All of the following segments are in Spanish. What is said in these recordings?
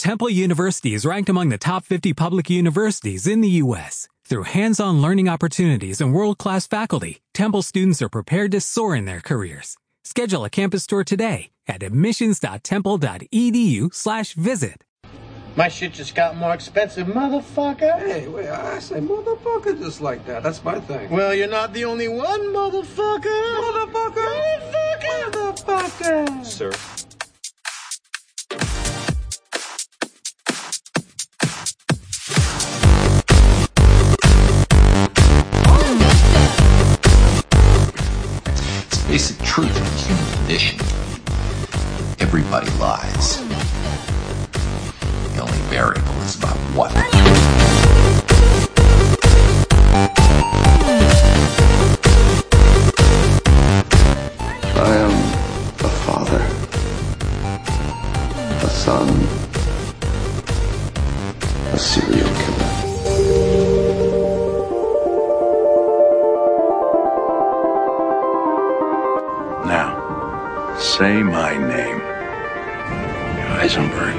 Temple University is ranked among the top 50 public universities in the U.S. Through hands-on learning opportunities and world-class faculty, Temple students are prepared to soar in their careers. Schedule a campus tour today at admissions.temple.edu slash visit. My shit just got more expensive, motherfucker. Hey, wait, I say motherfucker just like that. That's my thing. Well, you're not the only one, motherfucker. Motherfucker! Motherfucker. Motherfucker! Sir. Basic truth of the human condition. Everybody lies. The only variable is about what. Say my name. Heisenberg.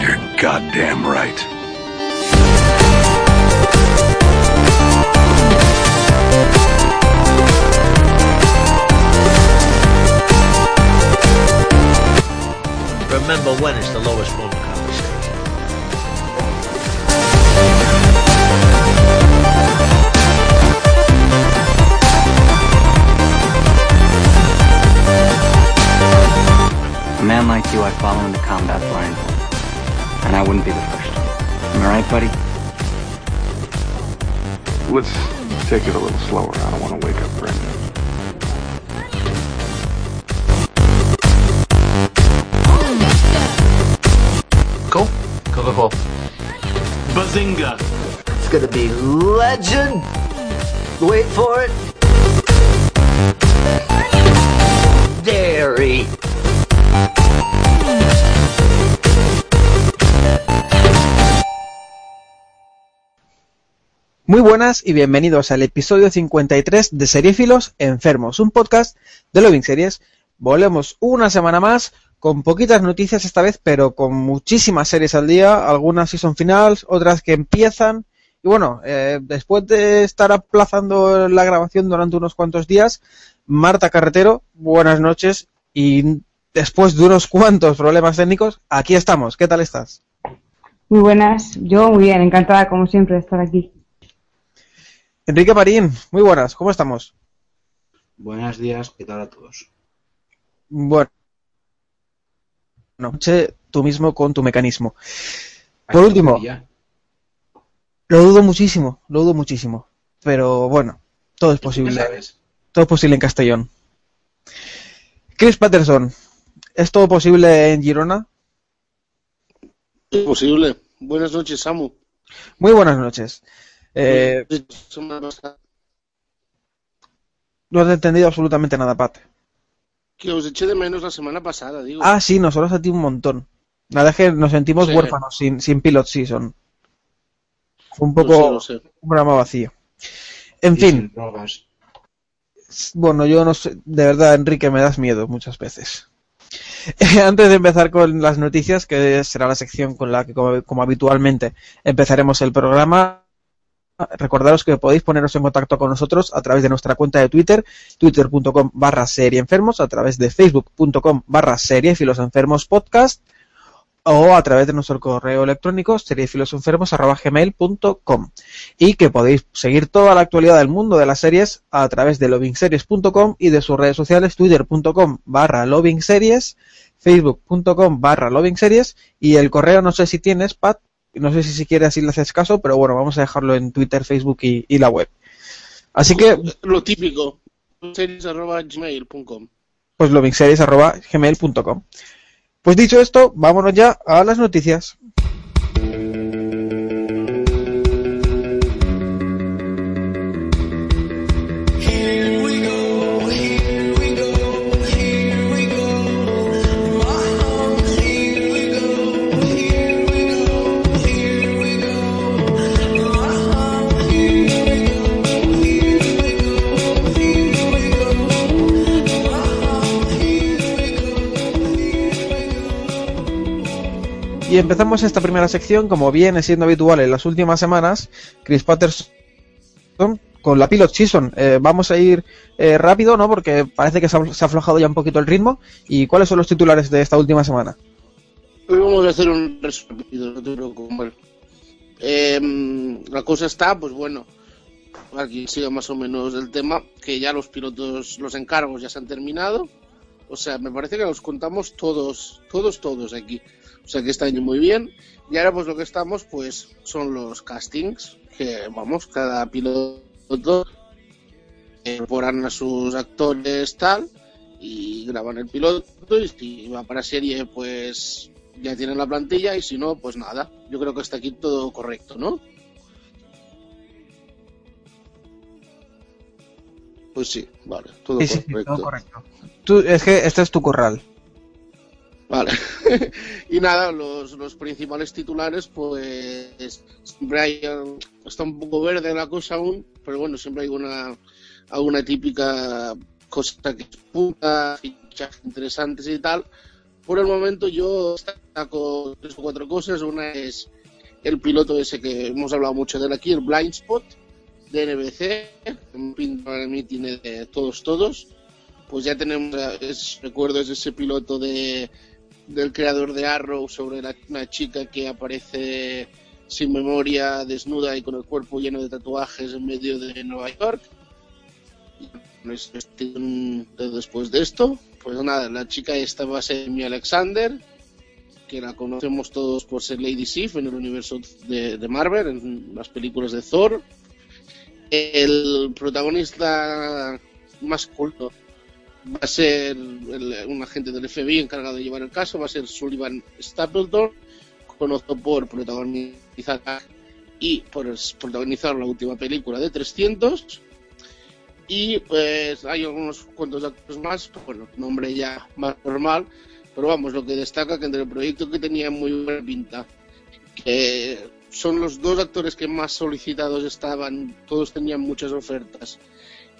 You're goddamn right. Remember when is the you I follow into combat blindly. And I wouldn't be the first. Am I right, buddy? Let's take it a little slower. I don't want to wake up Brendan. Cool. Cool, cool, cool. Bazinga! It's gonna be legend. Wait for it. Muy buenas y bienvenidos al episodio 53 de Seriefilos Enfermos, un podcast de Loving Series. Volvemos una semana más con poquitas noticias esta vez, pero con muchísimas series al día, algunas season finals, otras que empiezan. Y bueno, eh, después de estar aplazando la grabación durante unos cuantos días, Marta Carretero, buenas noches y después de unos cuantos problemas técnicos, aquí estamos. ¿Qué tal estás? Muy buenas, yo muy bien, encantada como siempre de estar aquí. Enrique Marín, muy buenas, ¿cómo estamos? Buenos días, ¿qué tal a todos? Bueno, noche tú mismo con tu mecanismo. Por último, lo dudo muchísimo, lo dudo muchísimo. Pero bueno, todo es ¿Qué posible. Todo es posible en Castellón. Chris Patterson, ¿es todo posible en Girona? Imposible. Buenas noches, Samu. Muy buenas noches. Eh, no has entendido absolutamente nada, Pat. Que os eché de menos la semana pasada, digo. Ah, sí, nosotros a ti un montón. Nada es que nos sentimos Sí. huérfanos sin, sin Pilot Season. Fue un Lo poco sé, lo sé. un programa vacío. En Y fin. Bueno, yo no sé, de verdad, Enrique, me das miedo muchas veces. Antes de empezar con las noticias, que será la sección con la que, como, como habitualmente, empezaremos el programa, recordaros que podéis poneros en contacto con nosotros a través de nuestra cuenta de Twitter, twitter.com barra serieenfermos, a través de facebook.com barra seriefilosenfermos podcast, o a través de nuestro correo electrónico seriefilosenfermos.gmail.com y que podéis seguir toda la actualidad del mundo de las series a través de lovingseries.com y de sus redes sociales twitter.com barra lovingseries facebook.com barra lovingseries y el correo no sé si tienes Pat no sé si si quieres si le haces caso pero bueno vamos a dejarlo en Twitter, Facebook y, y la web así que Lo típico. Gmail.com. pues lovingseries arroba gmail.com pues dicho esto vámonos ya a las noticias Y empezamos esta primera sección, como viene siendo habitual en las últimas semanas, Chris Patterson con la Pilot Season. Eh, vamos a ir eh, rápido, ¿no? Porque parece que se ha, se ha aflojado ya un poquito el ritmo. ¿Y cuáles son los titulares de esta última semana? Hoy vamos a hacer un resumen no te preocupes. Eh, la cosa está, pues bueno, aquí sigue más o menos el tema, que ya los pilotos, los encargos ya se han terminado. O sea, me parece que los contamos todos, todos, todos aquí. O sea que está yendo muy bien. Y ahora pues lo que estamos, pues son los castings, que vamos, cada piloto incorporan a sus actores tal y graban el piloto y si va para serie pues ya tienen la plantilla y si no pues nada yo creo que está aquí todo correcto no pues sí vale todo Sí, sí, correcto todo correcto. Tú, es que este es tu corral. Vale. y nada, los, los principales titulares, pues siempre hay, está un poco verde la cosa aún, pero bueno, siempre hay una, alguna típica cosa que punta, fichajes interesantes y tal. Por el momento yo destaco tres o cuatro cosas. Una es el piloto ese que hemos hablado mucho de él aquí, el Blind Spot de NBC, pinta mí tiene de todos, todos. Pues ya tenemos, es, recuerdo, es ese piloto de, del creador de Arrow sobre la- una chica que aparece sin memoria, desnuda y con el cuerpo lleno de tatuajes en medio de Nueva York. Después de esto, pues nada, la chica esta va a ser Amy Alexander, que la conocemos todos por ser Lady Sif en el universo de, Marvel, en las películas de Thor. El protagonista masculino va a ser el- un agente del FBI encargado de llevar el caso, va a ser Sullivan Stapleton, conocido por protagonizar y por protagonizar la última película de 300. Y pues hay algunos cuantos actores más, pues, bueno, nombre ya más normal, pero vamos, lo que destaca que entre el proyecto que tenía muy buena pinta, que son los dos actores que más solicitados estaban, todos tenían muchas ofertas,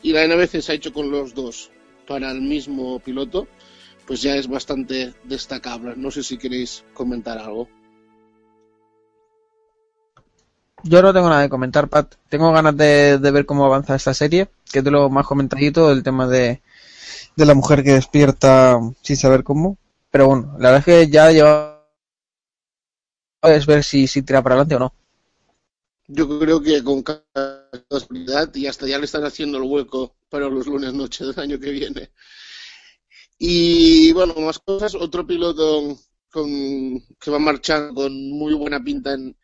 y la NBC se ha hecho con los dos para el mismo piloto, pues ya es bastante destacable. No sé si queréis comentar algo. Yo no tengo nada que comentar, Pat. Tengo ganas de, ver cómo avanza esta serie, que de lo más comentadito, el tema de, de la mujer que despierta sin saber cómo. Pero bueno, la verdad es que ya lleva es ver si, si tira para adelante o no. Yo creo que con casualidad y hasta ya le están haciendo el hueco para los lunes noche del año que viene. Y bueno, más cosas. Otro piloto con, que va marchando con muy buena pinta en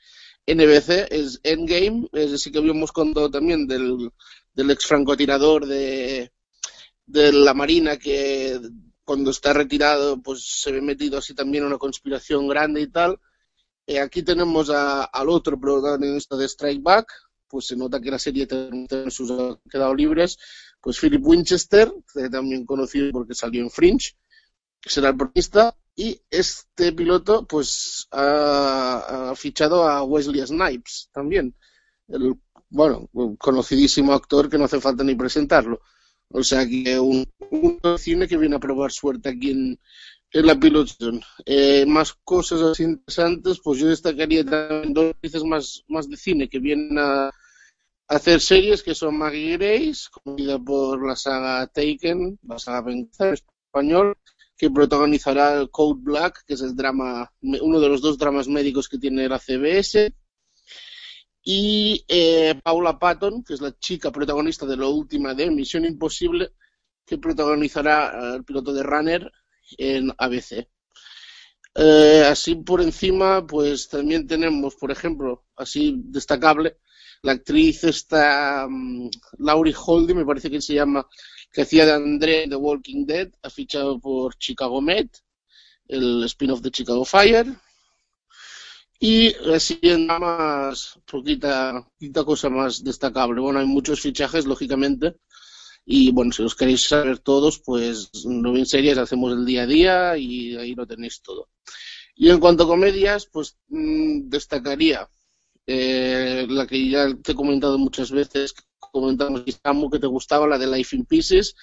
NBC es Endgame. Es decir, que habíamos contado también del, del ex francotirador de, de la Marina que cuando está retirado pues se ve metido así también en una conspiración grande y tal. Eh, aquí tenemos a- al otro protagonista de Strike Back, pues se nota que la serie sus ha quedado libres, pues Philip Winchester, eh, también conocido porque salió en Fringe, será el protagonista, y este piloto pues ha, ha fichado a Wesley Snipes también, el, bueno, conocidísimo actor que no hace falta ni presentarlo. O sea que un, un cine que viene a probar suerte aquí en, en la pilotación. Eh, más cosas interesantes, pues yo destacaría también dos actrices más, más de cine que vienen a, hacer series, que son Maggie Grace, conocida por la saga Taken, la saga Venganza en español, que protagonizará el Code Black, que es el drama, uno de los dos dramas médicos que tiene la CBS. Y eh, Paula Patton, que es la chica protagonista de la última de Misión Imposible, que protagonizará el piloto de Runner en ABC. Eh, así por encima, pues también tenemos, por ejemplo, así destacable, la actriz esta um, Laurie Holdy, me parece que se llama, que hacía de André en The Walking Dead, ha fichado por Chicago Med, el spin-off de Chicago Fire. Y así en más, poquita, poquita cosa más destacable. Bueno, hay muchos fichajes, lógicamente, y bueno, si os queréis saber todos, pues no bien series hacemos el día a día y ahí lo tenéis todo. Y en cuanto a comedias, pues mmm, destacaría eh, la que ya te he comentado muchas veces, comentamos que te gustaba, la de Life in Pieces,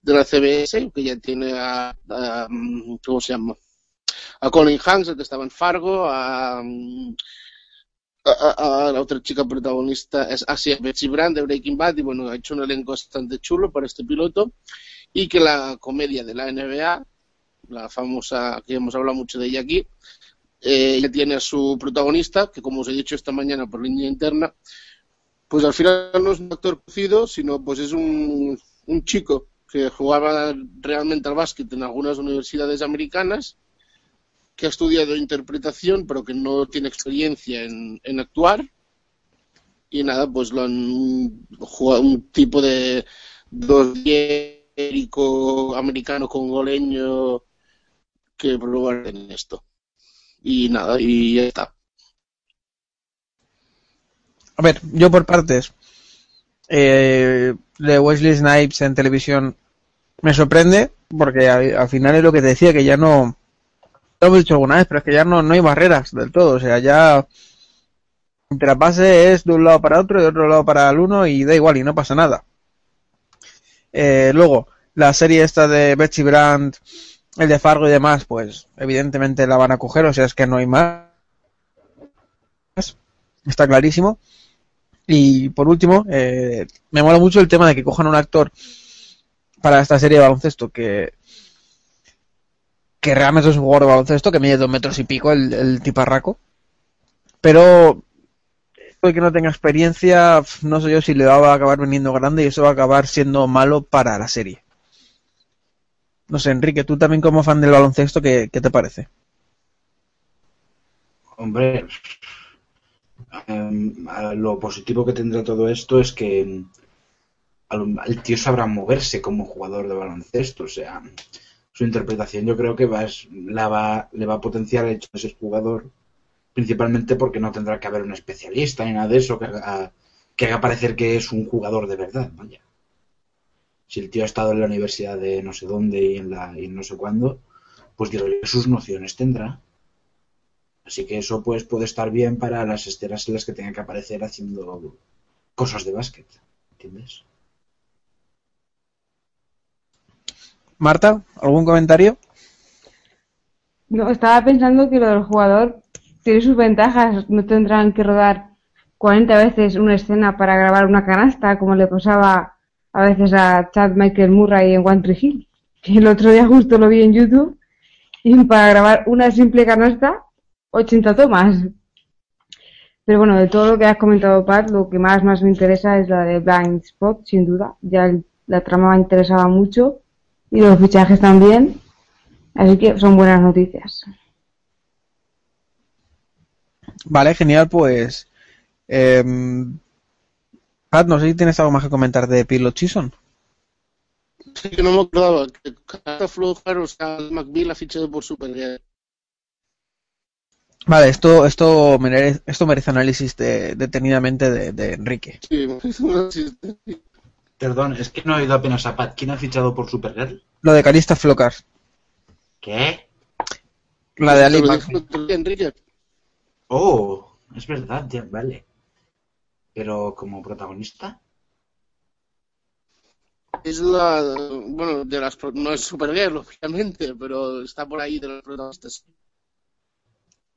de la CBS, que ya tiene a, a ¿cómo se llama? a Colin Hanks, que estaba en Fargo, a, a, la otra chica protagonista, es así, Betsy Brand de Breaking Bad, y bueno, ha hecho un elenco bastante chulo para este piloto, y que la comedia de la NBA, la famosa, que hemos hablado mucho de ella aquí, eh, tiene a su protagonista, que como os he dicho esta mañana por línea interna, pues al final no es un actor conocido, sino pues es un, un chico que jugaba realmente al básquet en algunas universidades americanas, que ha estudiado interpretación, pero que no tiene experiencia en, en actuar. Y nada, pues lo han jugado un tipo de dosdiérico americano congoleño que probar en esto. Y nada, y ya está. A ver, yo por partes. Eh, de Wesley Snipes en televisión me sorprende porque al final es lo que te decía que ya no lo hemos dicho alguna vez pero es que ya no, no hay barreras del todo o sea ya entre base es de un lado para otro y de otro lado para el uno y da igual y no pasa nada. Eh, luego la serie esta de Betsy Brand el de Fargo y demás pues evidentemente la van a coger o sea es que no hay más. Está clarísimo. Y por último, eh, me mola mucho el tema de que cojan un actor para esta serie de baloncesto que que realmente es un jugador de baloncesto que mide dos metros y pico el, tiparraco. Pero el que no tenga experiencia no sé yo si le va a acabar viniendo grande y eso va a acabar siendo malo para la serie. No sé Enrique tú también como fan del baloncesto qué, qué te parece hombre Um, lo positivo que tendrá todo esto es que el tío sabrá moverse como jugador de baloncesto, o sea, su interpretación yo creo que va, la va, le va a potenciar el hecho de ser jugador, principalmente porque no tendrá que haber un especialista ni nada de eso que haga, que haga parecer que es un jugador de verdad, vaya. Si el tío ha estado en la universidad de no sé dónde y en, la, y no sé cuándo, pues yo, sus nociones tendrá. Así que eso pues puede estar bien para las escenas en las que tenga que aparecer haciendo cosas de básquet, ¿entiendes? Marta, ¿algún comentario? No, estaba pensando que lo del jugador tiene sus ventajas. No tendrán que rodar 40 veces una escena para grabar una canasta, como le pasaba a veces a Chad Michael Murray en One Tree Hill. El otro día justo lo vi en YouTube. Y para grabar una simple canasta 80 tomas. Pero bueno, de todo lo que has comentado, Pat, lo que más, más me interesa es la de Blind Spot, sin duda. Ya la trama me interesaba mucho y los fichajes también. Así que son buenas noticias. Vale, genial, pues. em, Pat, no sé si tienes algo más que comentar de Pilot Season. Sí que no me acordaba que o sea, McBeal ha fichado por Supergirl. Vale, esto, esto, merece, esto merece análisis de- detenidamente de, de Enrique. Sí, una asistencia. Perdón, es que no he oído apenas a Pat. ¿Quién ha fichado por Supergirl? Lo de Calista Flockhart, ¿Qué? la de Ali Enrique. Oh, es verdad, ya, vale. Pero como protagonista, Es la, bueno, de las, pro- no es Supergirl, obviamente, pero está por ahí de los protagonistas.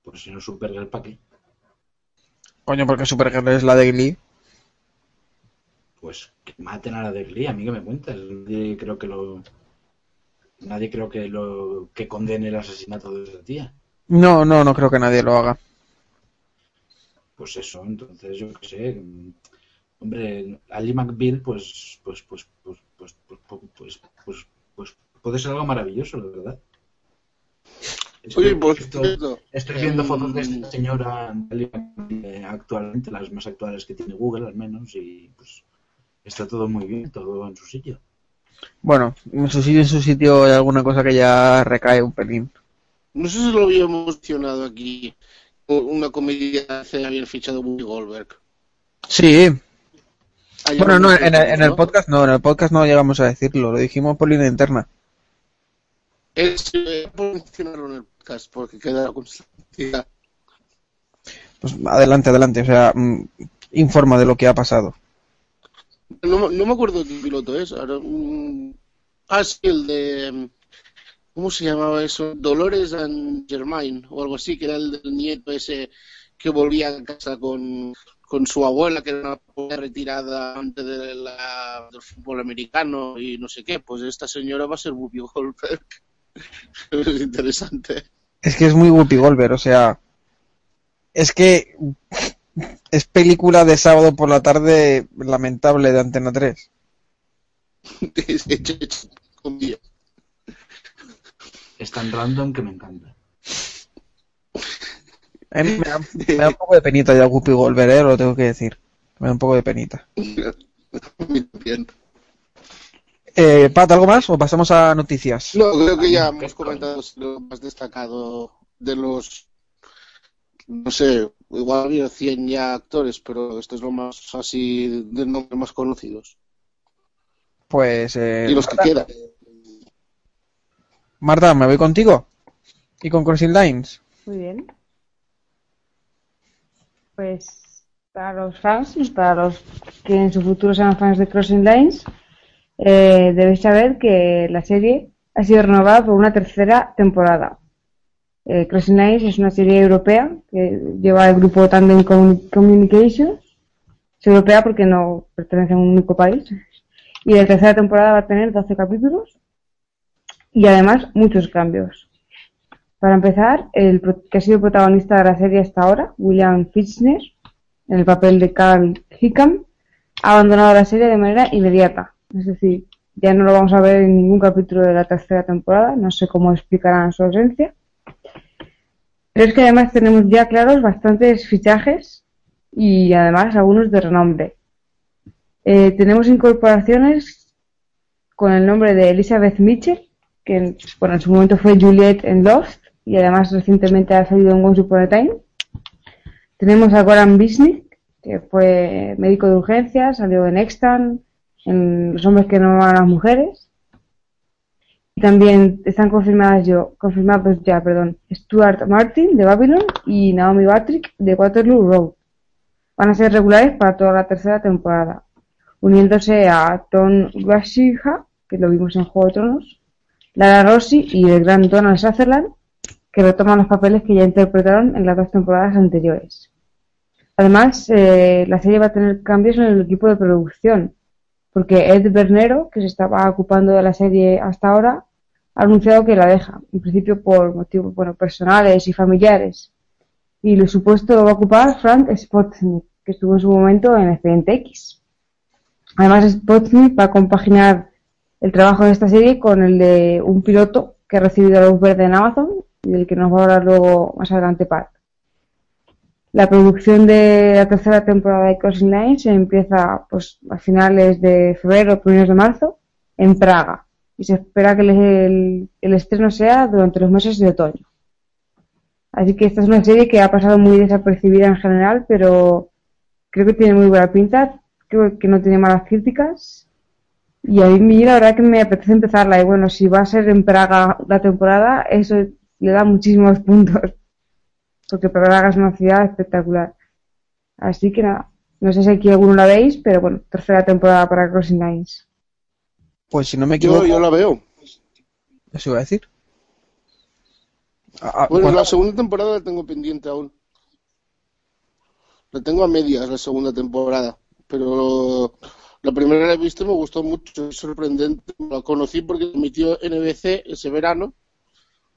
pues si no Supergirl, ¿para qué? Coño, porque Supergirl es la de Glee. Pues que maten a la de Glee, a mí que me cuentas. Nadie creo que lo. Nadie creo que lo que condene el asesinato de esa tía. No, no, no creo que nadie lo haga. Pues eso, entonces yo qué sé. Hombre, Ali McBeal, pues, pues, pues, pues, pues, pues, pues, pues, pues, pues puede ser algo maravilloso, la verdad. Estoy, Oye, estoy- viendo em, fotos de esta señora eh, actualmente, las más actuales que tiene Google al menos, y pues está todo muy bien, todo en su sitio. Bueno, en su sitio, en su sitio hay alguna cosa que ya recae un pelín. No sé si lo habíamos mencionado aquí. Una comedia hace habían fichado Whoopi Goldberg. Sí, bueno, no, en el, en el podcast no, en el podcast no llegamos a decirlo, lo dijimos por línea interna. Es, eh, puedo mencionarlo en el podcast porque queda la constancia. Pues adelante, adelante, o sea, mm, informa de lo que ha pasado. No, no me acuerdo qué piloto es. Ahora, mm, ah, sí, el de. ¿Cómo se llamaba eso? Dolores and Germain o algo así, que era el del nieto ese que volvía a casa con, con su abuela, que era una retirada antes de la, del fútbol americano y no sé qué. Pues esta señora va a ser Whoopi Goldberg. es interesante. Es que es muy Whoopi Goldberg, o sea, es que es película de sábado por la tarde lamentable de Antena 3. Es tan random que me encanta. A mí me, da, me da un poco de penita ya Whoopi Goldberg, ¿eh? lo tengo que decir. Me da un poco de penita. Bien. Eh, Pat, ¿algo más o pasamos a noticias? No, creo que ya hemos comentado lo más destacado de los, no sé, igual había 100 ya actores, pero este es lo más así de nombres más conocidos. Pues. Eh, y los que quedan. Marta, me voy contigo. Y con Crossing Lines. Muy bien. Pues para los fans, para los que en su futuro sean fans de Crossing Lines, eh, debéis saber que la serie ha sido renovada por una tercera temporada. Eh, Lines es una serie europea que lleva el grupo Tandem Commun- Communications. Es europea porque no pertenece a un único país. Y la tercera temporada va a tener 12 capítulos y además muchos cambios. Para empezar, el que ha sido protagonista de la serie hasta ahora, William Fichtner, en el papel de Carl Hickam, ha abandonado la serie de manera inmediata. Es decir, ya no lo vamos a ver en ningún capítulo de la tercera temporada. No sé cómo explicarán su ausencia. Pero es que además tenemos ya claros bastantes fichajes y además algunos de renombre. Eh, tenemos incorporaciones con el nombre de Elizabeth Mitchell, que en- bueno, en su momento fue Juliet en Lost y además recientemente ha salido en Once Upon a Time. Tenemos a Goran Bisnick, que fue médico de urgencias, salió en Extant, en Los hombres que no aman a las mujeres. Y también están confirmadas yo, confirmados ya, perdón, Stuart Martin de Babylon y Naomi Patrick de Waterloo Road. Van a ser regulares para toda la tercera temporada, uniéndose a Tom Washiha, que lo vimos en Juego de Tronos, Lara Rossi y el gran Donald Sutherland, que retoman los papeles que ya interpretaron en las dos temporadas anteriores. Además, eh, la serie va a tener cambios en el equipo de producción, porque Ed Bernero, que se estaba ocupando de la serie hasta ahora, ha anunciado que la deja, en principio por motivos bueno, personales y familiares. Y lo supuesto va a ocupar Frank Spotnik, que estuvo en su momento en Expediente X. Además, Spotnik va a compaginar el trabajo de esta serie con el de un piloto que ha recibido la luz verde en Amazon y del que nos va a hablar luego más adelante Pat. La producción de la tercera temporada de Crossing Lines empieza pues, a finales de febrero primeros de marzo en Praga. Y se espera que el, el- el estreno sea durante los meses de otoño. Así que esta es una serie que ha pasado muy desapercibida en general, pero creo que tiene muy buena pinta, creo que no tiene malas críticas. Y a mí la verdad que me apetece empezarla. Y bueno, si va a ser en Praga la temporada, eso le da muchísimos puntos porque Praga es una ciudad espectacular. Así que nada, no sé si aquí alguno la veis, pero bueno, tercera temporada para Crossing Lines. Pues si no me equivoco. Yo, yo la veo. Eso iba a decir. Ah, ah, Bueno, ¿cuándo? la segunda temporada la tengo pendiente aún. La tengo a medias, la segunda temporada. Pero la primera la he visto y me gustó mucho, es sorprendente. La conocí porque emitió NBC ese verano.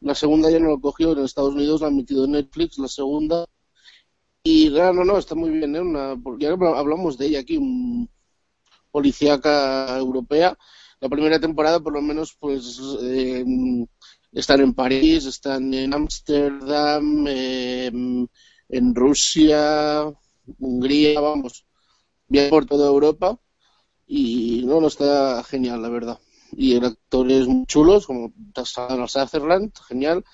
La segunda ya no la cogió en Estados Unidos, la ha emitido en Netflix, la segunda. Y no, no, está muy bien, ¿eh? Una, ya hablamos de ella aquí, un policíaca europea. La primera temporada, por lo menos, pues eh, están en París, están en Ámsterdam, eh, en Rusia, Hungría, vamos, bien por toda Europa. Y no, no está genial, la verdad. Y el actor es muy chulo, es como Donald Sutherland, genial.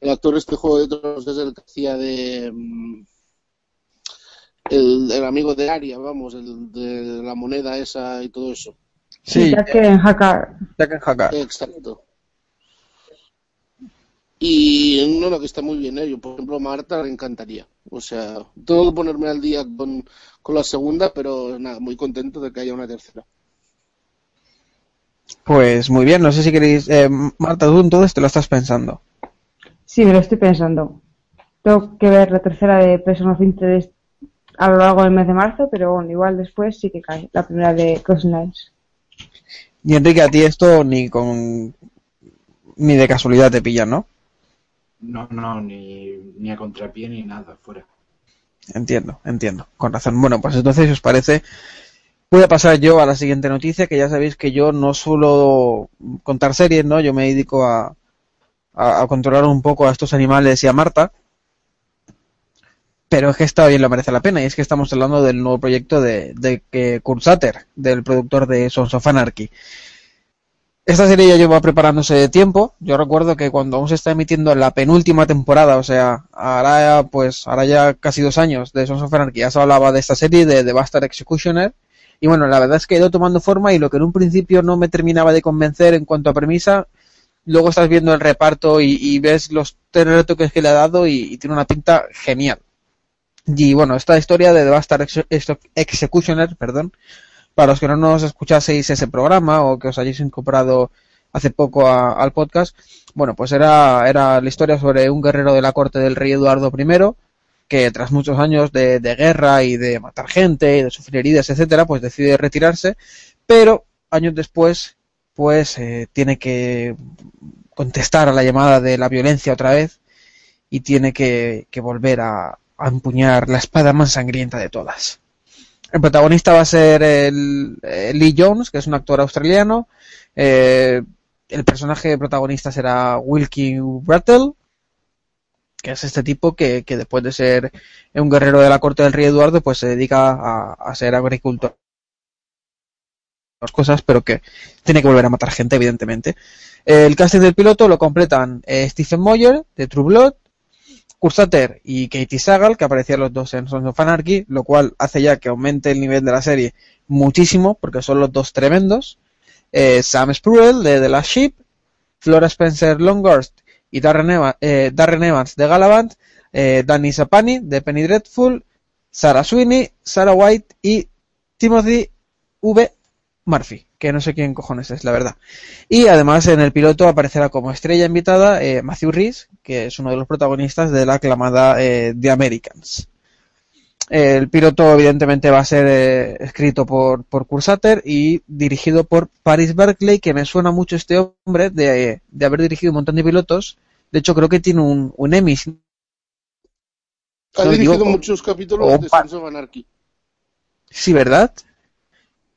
El actor este Juego de Tronos es el que hacía de... mm, El, el amigo de Aria, vamos, el de la moneda esa y todo eso. Sí, Ya que en Hackar. And Hackar. Exacto. Y no, no, que está muy bien, ¿eh? Yo, por ejemplo, a Marta le encantaría. O sea, tengo que ponerme al día con, con la segunda, pero nada, muy contento de que haya una tercera. Pues muy bien, no sé si queréis... Eh, Marta, tú entonces te lo estás pensando. Sí, me lo estoy pensando. Tengo que ver la tercera de Person of Interest a lo largo del mes de marzo, pero bueno, igual después sí que cae la primera de Crossing Lines. Y Enrique, a ti esto ni con... ni de casualidad te pilla, ¿no? No, no, ni, ni a contrapié ni nada, fuera. Entiendo, entiendo. Con razón. Bueno, pues entonces, si os parece, voy a pasar yo a la siguiente noticia, que ya sabéis que yo no suelo contar series, ¿no? Yo me dedico a, a, controlar un poco a estos animales y a Marta. Pero es que esta bien lo merece la pena, y es que estamos hablando del nuevo proyecto de, de que Kurt Sutter, del productor de Sons of Anarchy. Esta serie ya lleva preparándose de tiempo. Yo recuerdo que cuando aún se está emitiendo la penúltima temporada, o sea, ahora pues, ahora ya casi dos años de Sons of Anarchy, ya se hablaba de esta serie, de The Bastard Executioner. Y bueno, la verdad es que ha ido tomando forma y lo que en un principio no me terminaba de convencer en cuanto a premisa, luego estás viendo el reparto y, ves los tres retoques que le ha dado y, tiene una pinta genial. Y bueno, esta historia de Ex- Executioner, perdón, para los que no nos escuchaseis ese programa o que os hayáis incorporado hace poco al podcast, bueno, pues era, era la historia sobre un guerrero de la corte del rey Eduardo I, que tras muchos años de, guerra y de matar gente y de sufrir heridas, etcétera, pues decide retirarse, pero años después, pues eh, tiene que contestar a la llamada de la violencia otra vez y tiene que, volver a, a empuñar la espada más sangrienta de todas. El protagonista va a ser el, eh, Lee Jones, que es un actor australiano. Eh, el personaje protagonista será Wilkie Brattle, que es este tipo que, que después de ser un guerrero de la corte del rey Eduardo, pues se dedica a, a ser agricultor. Cosas, pero que tiene que volver a matar gente, evidentemente. El casting del piloto lo completan eh, Stephen Moyer, de True Blood, Kursater y Katie Sagal, que aparecían los dos en Sons of Anarchy, lo cual hace ya que aumente el nivel de la serie muchísimo, porque son los dos tremendos. Eh, Sam Spruill, de The Last Ship, Flora Spencer Longhurst y Darren, eh, Darren Evans, de Galavant, eh, Danny Sapani, de Penny Dreadful, Sarah Sweeney, Sarah White y Timothy V. Murphy, que no sé quién cojones es, la verdad. Y además en el piloto aparecerá como estrella invitada eh, Matthew Rhys, que es uno de los protagonistas de la aclamada eh, The Americans. El piloto evidentemente va a ser eh, escrito por, por Cursater y dirigido por Paris Berkeley, que me suena mucho este hombre de, de haber dirigido un montón de pilotos. De hecho creo que tiene un, un Emmy. Ha dirigido muchos capítulos O de Sons of Anarchy. Sí, ¿verdad?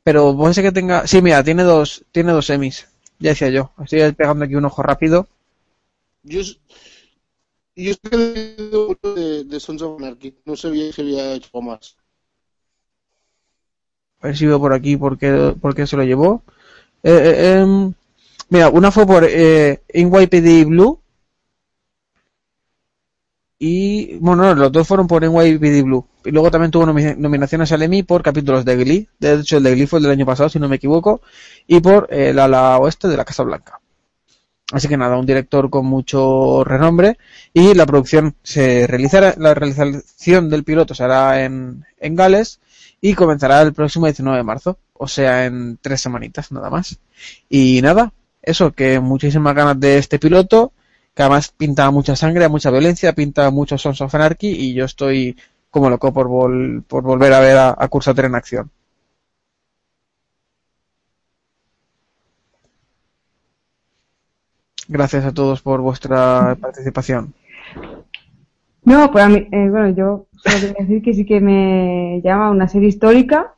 Pero puede ser que tenga... Sí, mira, tiene dos, tiene dos Emmys. Ya decía yo. Estoy pegando aquí un ojo rápido. Yo, es- yo he mucho de, de Sons of Anarchy. No sabía que había hecho más. A ver si veo por aquí por qué, se lo llevó. Eh, eh, em, mira, una fue por eh, NYPD Blue. Y, bueno, no, los dos fueron por NYPD Blue. Y luego también tuvo nomi- nominaciones al Emmy por capítulos de Glee. De hecho, el de Glee fue el del año pasado, si no me equivoco. Y por eh, el ala oeste de la Casa Blanca. Así que nada, un director con mucho renombre. Y la producción se realizará, la realización del piloto se hará en, en Gales y comenzará el próximo 19 de marzo, o sea, en tres semanitas nada más. Y nada, eso, que muchísimas ganas de este piloto, que además pinta mucha sangre, mucha violencia, pinta mucho Sons of Anarchy y yo estoy como loco por, vol- por volver a ver a, a Cursater en acción. Gracias a todos por vuestra participación. No, pues a mí, eh, bueno, yo solo quería decir que sí que me llama una serie histórica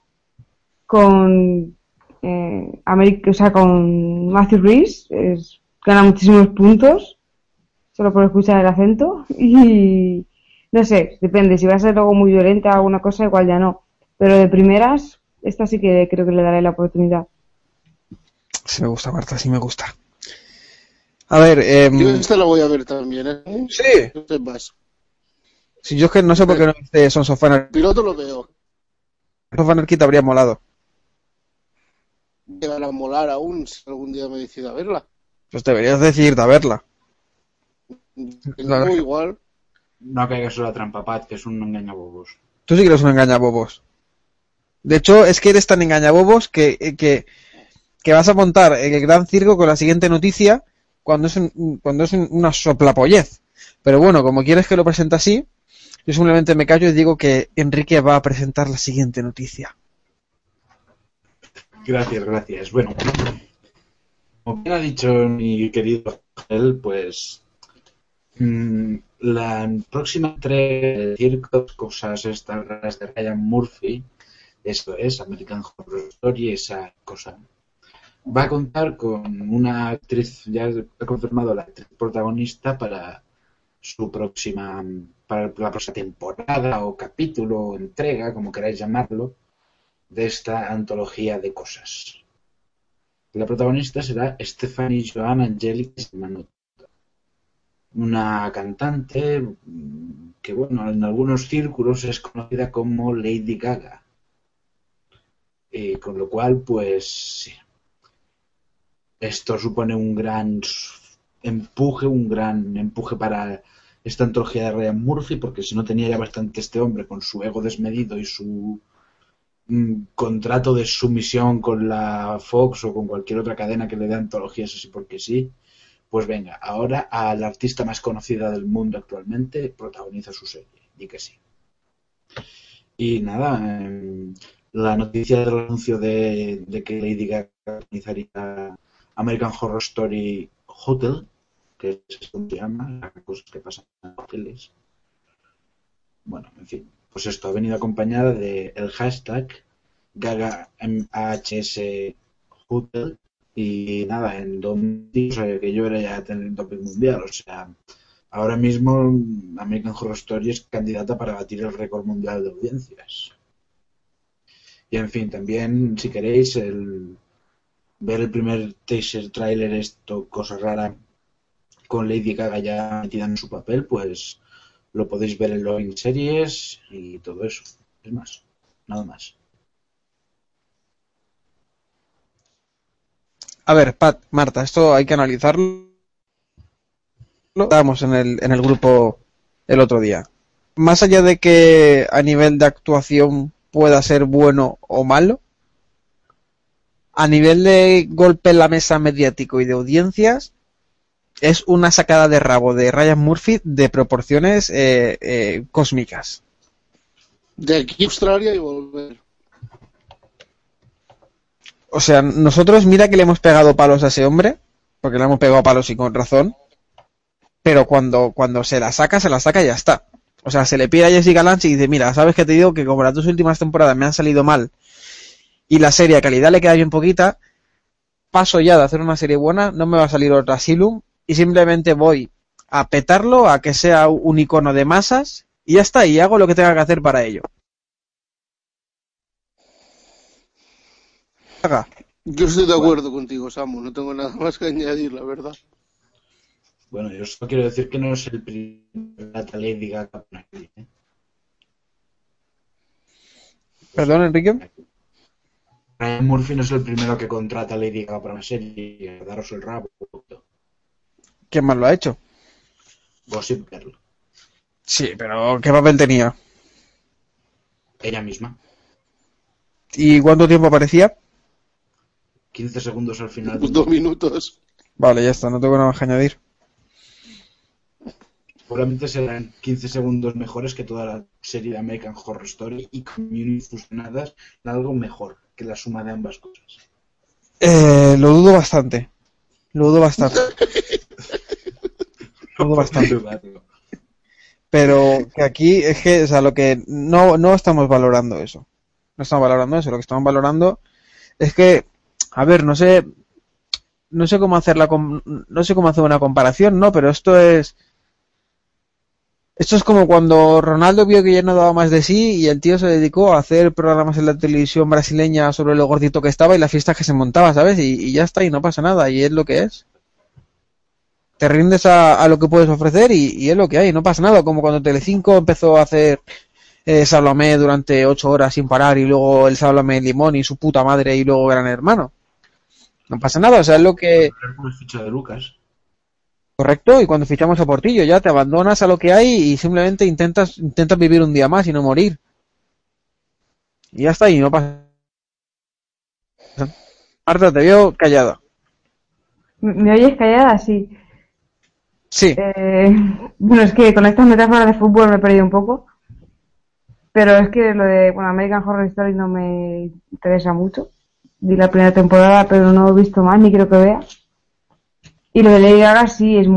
con eh, o sea, con Matthew Rhys, es, gana muchísimos puntos solo por escuchar el acento y no sé, depende, si va a ser algo muy violenta o alguna cosa, igual ya no, pero de primeras, esta sí que creo que le daré la oportunidad. Sí me gusta, Marta, sí me gusta. A ver, em, Yo esta la voy a ver también, ¿eh? Sí. Si yo es que no sé por qué no hice Sons of Anarchy. El piloto lo veo. Sons of Anarchy te habría molado. Llegar a molar aún si algún día me decido a verla. Pues deberías decidirte a verla. No, igual. No caigas en la trampa, Pat, que es un engañabobos. Tú sí que eres un engañabobos. De hecho, es que eres tan engañabobos que, que que vas a montar el gran circo con la siguiente noticia cuando es, un- cuando es un- una soplapollez. Pero bueno, como quieres que lo presente así, yo simplemente me callo y digo que Enrique va a presentar la siguiente noticia. Gracias, gracias. Bueno, como bien ha dicho mi querido Ángel, pues mm, la próxima entrega de Circos, cosas estas raras de Ryan Murphy, esto es American Horror Story, esa cosa, va a contar con una actriz, ya ha confirmado la actriz protagonista para su próxima, para la próxima temporada o capítulo o entrega, como queráis llamarlo, de esta antología de cosas. La protagonista será Stephanie Joan Angelica Manut, una cantante que, bueno, en algunos círculos es conocida como Lady Gaga. Eh, con lo cual, pues. Esto supone un gran empuje, un gran empuje para esta antología de Ryan Murphy, porque si no tenía ya bastante este hombre con su ego desmedido y su mm, contrato de sumisión con la Fox o con cualquier otra cadena que le dé antologías así porque sí, pues venga, ahora a la artista más conocida del mundo actualmente protagoniza su serie, y que sí. Y nada, em, la noticia del anuncio de, que Lady Gaga organizaría American Horror Story Hotel, que es como se llama, las cosas que pasan en hoteles. Bueno, en fin, pues esto ha venido acompañada de el hashtag GagaMHS Hotel y nada, en días eh, que yo era ya un topic mundial, o sea, ahora mismo American Horror Story es candidata para batir el récord mundial de audiencias. Y en fin, también si queréis el ver el primer teaser trailer esto cosa rara con Lady Gaga ya metida en su papel, pues lo podéis ver en Loving Series y todo eso. Es más, nada más. A ver, Pat, Marta, esto hay que analizarlo. Lo estábamos en el, en el grupo el otro día. Más allá de que a nivel de actuación pueda ser bueno o malo, a nivel de golpe en la mesa mediático y de audiencias, es una sacada de rabo de Ryan Murphy de proporciones eh, eh, cósmicas. De aquí a Australia y volver. O sea, nosotros mira que le hemos pegado palos a ese hombre, porque le hemos pegado palos y con razón, pero cuando, cuando se la saca, se la saca y ya está. O sea, se le pide a Jessica Lange y dice, mira, sabes que te digo que como las dos últimas temporadas me han salido mal y la serie a calidad le queda bien poquita, paso ya de hacer una serie buena, no me va a salir otra Asylum y simplemente voy a petarlo, a que sea un icono de masas y ya está, y hago lo que tenga que hacer para ello. Haga. Yo estoy de acuerdo contigo, Samu. No tengo nada más que añadir, la verdad. Bueno, yo solo quiero decir que no es el primer data Lady Gaga ¿eh? Perdón, Enrique. Ryan Murphy no es el primero que contrata a Lady Gaga para una serie. Daros el rabo. ¿Quién más lo ha hecho? Gossip Girl. Sí, pero ¿qué papel tenía? Ella misma. ¿Y cuánto tiempo aparecía? 15 segundos al final. Dos minutos. Vale, ya está, no tengo nada más que añadir. Seguramente serán 15 segundos mejores que toda la serie de American Horror Story y Community fusionadas en algo mejor que la suma de ambas cosas. Eh, lo dudo bastante. Lo dudo bastante. Lo dudo bastante. Pero que aquí es que, o sea, lo que no, no estamos valorando eso. No estamos valorando eso. Lo que estamos valorando es que, a ver, no sé, no sé cómo hacer la, com- no sé cómo hacer una comparación, no, pero esto es, esto es como cuando Ronaldo vio que ya no daba más de sí y el tío se dedicó a hacer programas en la televisión brasileña sobre lo gordito que estaba y las fiestas que se montaba, ¿sabes? Y, y ya está, y no pasa nada, y es lo que es. Te rindes a, lo que puedes ofrecer y, es lo que hay, no pasa nada. Como cuando Telecinco empezó a hacer eh, Sálvame durante ocho horas sin parar y luego el Sálvame Limón y su puta madre y luego Gran Hermano. No pasa nada, o sea, es lo que... Ficha de Lucas. Correcto, y cuando fichamos a Portillo ya te abandonas a lo que hay y simplemente intentas, intentas vivir un día más y no morir. Y ya está, y no pasa. Marta, te veo callada. ¿Me oyes callada? Sí. Sí. Eh, bueno, es que con estas metáforas de fútbol me he perdido un poco. Pero es que lo de bueno, American Horror Story no me interesa mucho. Vi la primera temporada, pero no he visto más, ni quiero que vea. Y lo de Lady Gaga sí es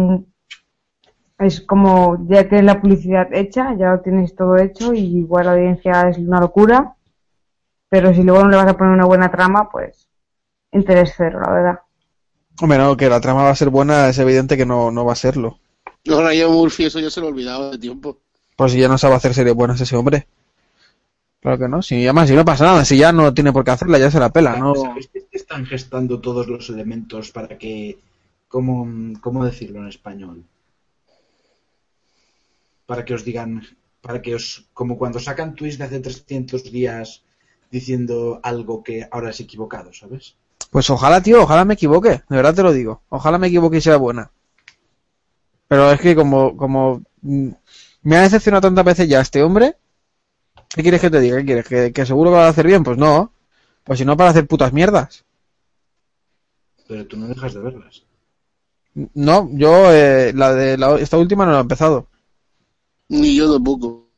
es como ya tienes la publicidad hecha, ya lo tienes todo hecho y igual la audiencia es una locura. Pero si luego no le vas a poner una buena trama, pues interés cero, la verdad. Hombre, no, que la trama va a ser buena, es evidente que no, no va a serlo. Yo Ryan Murphy, eso ya se lo he olvidado de tiempo. Pues si ya no sabe hacer series buenas ese hombre. Claro que no, si además si no pasa nada, si ya no tiene por qué hacerla, ya se la pela, ¿no? ¿Sabéis que están gestando todos los elementos para que, ¿cómo, cómo decirlo en español? Para que os digan, para que os, como cuando sacan tweets de hace 300 días diciendo algo que ahora es equivocado, ¿sabes? Pues ojalá, tío, ojalá me equivoque, de verdad te lo digo. Ojalá me equivoque y sea buena. Pero es que como, como mm, me ha decepcionado tantas veces ya este hombre, ¿qué quieres que te diga? ¿Qué quieres? ¿Que, que seguro que lo va a hacer bien? Pues no. Pues si no, para hacer putas mierdas. Pero tú no dejas de verlas. No, yo eh, la de la, esta última no la he empezado. Ni yo tampoco.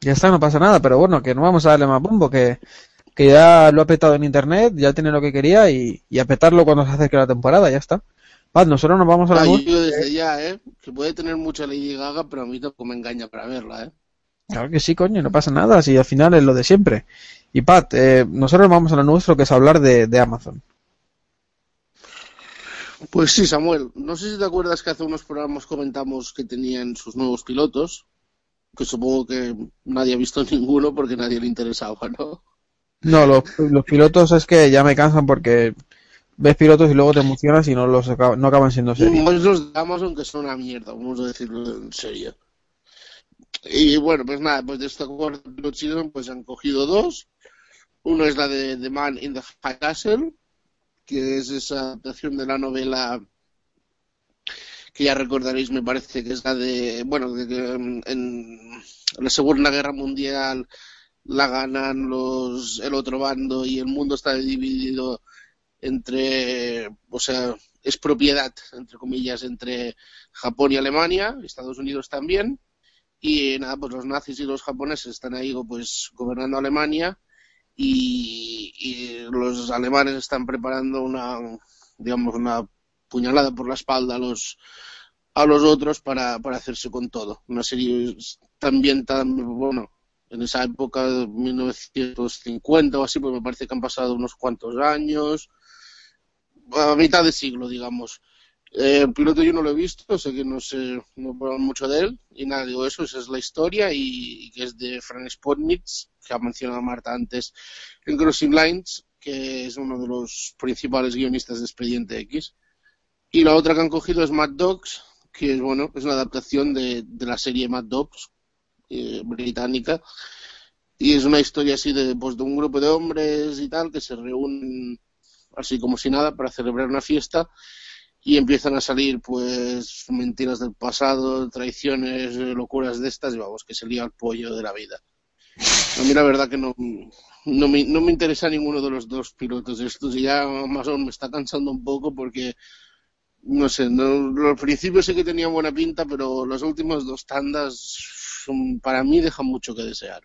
Ya está, no pasa nada, pero bueno, que no vamos a darle más bombo, que, que ya lo ha petado en internet, ya tiene lo que quería y, y a petarlo cuando se acerque la temporada, ya está. Vale, nosotros nos vamos a la Ah, luz. yo desde ya, ¿eh? Que puede tener mucha Lady Gaga, pero a mí tampoco me engaña para verla, ¿eh? Claro que sí, coño, no pasa nada, si al final es lo de siempre. Y Pat, eh, nosotros vamos a lo nuestro, que es hablar de, de Amazon. Pues sí, Samuel. No sé si te acuerdas que hace unos programas comentamos que tenían sus nuevos pilotos, que supongo que nadie ha visto ninguno porque nadie le interesaba, ¿no? No, los, los pilotos es que ya me cansan porque ves pilotos y luego te emocionas y no los acaba- no acaban siendo series. Pues los de Amazon que son una mierda, vamos a decirlo en serio. Y bueno, pues nada, pues de esta cuarta season pues han cogido dos. Uno es la de The Man in the High Castle, que es esa adaptación de la novela que ya recordaréis, me parece que es la de, bueno, de que mm, en la Segunda Guerra Mundial la ganan los el otro bando y el mundo está dividido entre, o sea, es propiedad, entre comillas, entre Japón y Alemania, Estados Unidos también, y nada, pues los nazis y los japoneses están ahí pues gobernando Alemania y, los alemanes están preparando una, digamos, una puñalada por la espalda a los a los otros para, para hacerse con todo. Una serie también tan, bueno, en esa época, 1950 o así, pues me parece que han pasado unos cuantos años, a mitad de siglo, digamos. Eh, el piloto yo no lo he visto, sé que no sé no mucho de él, y nada, digo eso, esa es la historia, y, que es de Frank Spotnitz, que ha mencionado Marta antes, en Crossing Lines, que es uno de los principales guionistas de Expediente X. Y la otra que han cogido es Mad Dogs, que es bueno, es una adaptación de, de la serie Mad Dogs eh, británica y es una historia así de pues de un grupo de hombres y tal que se reúnen así como si nada para celebrar una fiesta y empiezan a salir pues mentiras del pasado, traiciones, eh, locuras de estas y vamos, que se lía el pollo de la vida. A mí la verdad que no, no, me, no me interesa ninguno de los dos pilotos estos y ya más me está cansando un poco porque no sé, no, al principio sí que tenía buena pinta, pero las últimas dos tandas para mí dejan mucho que desear.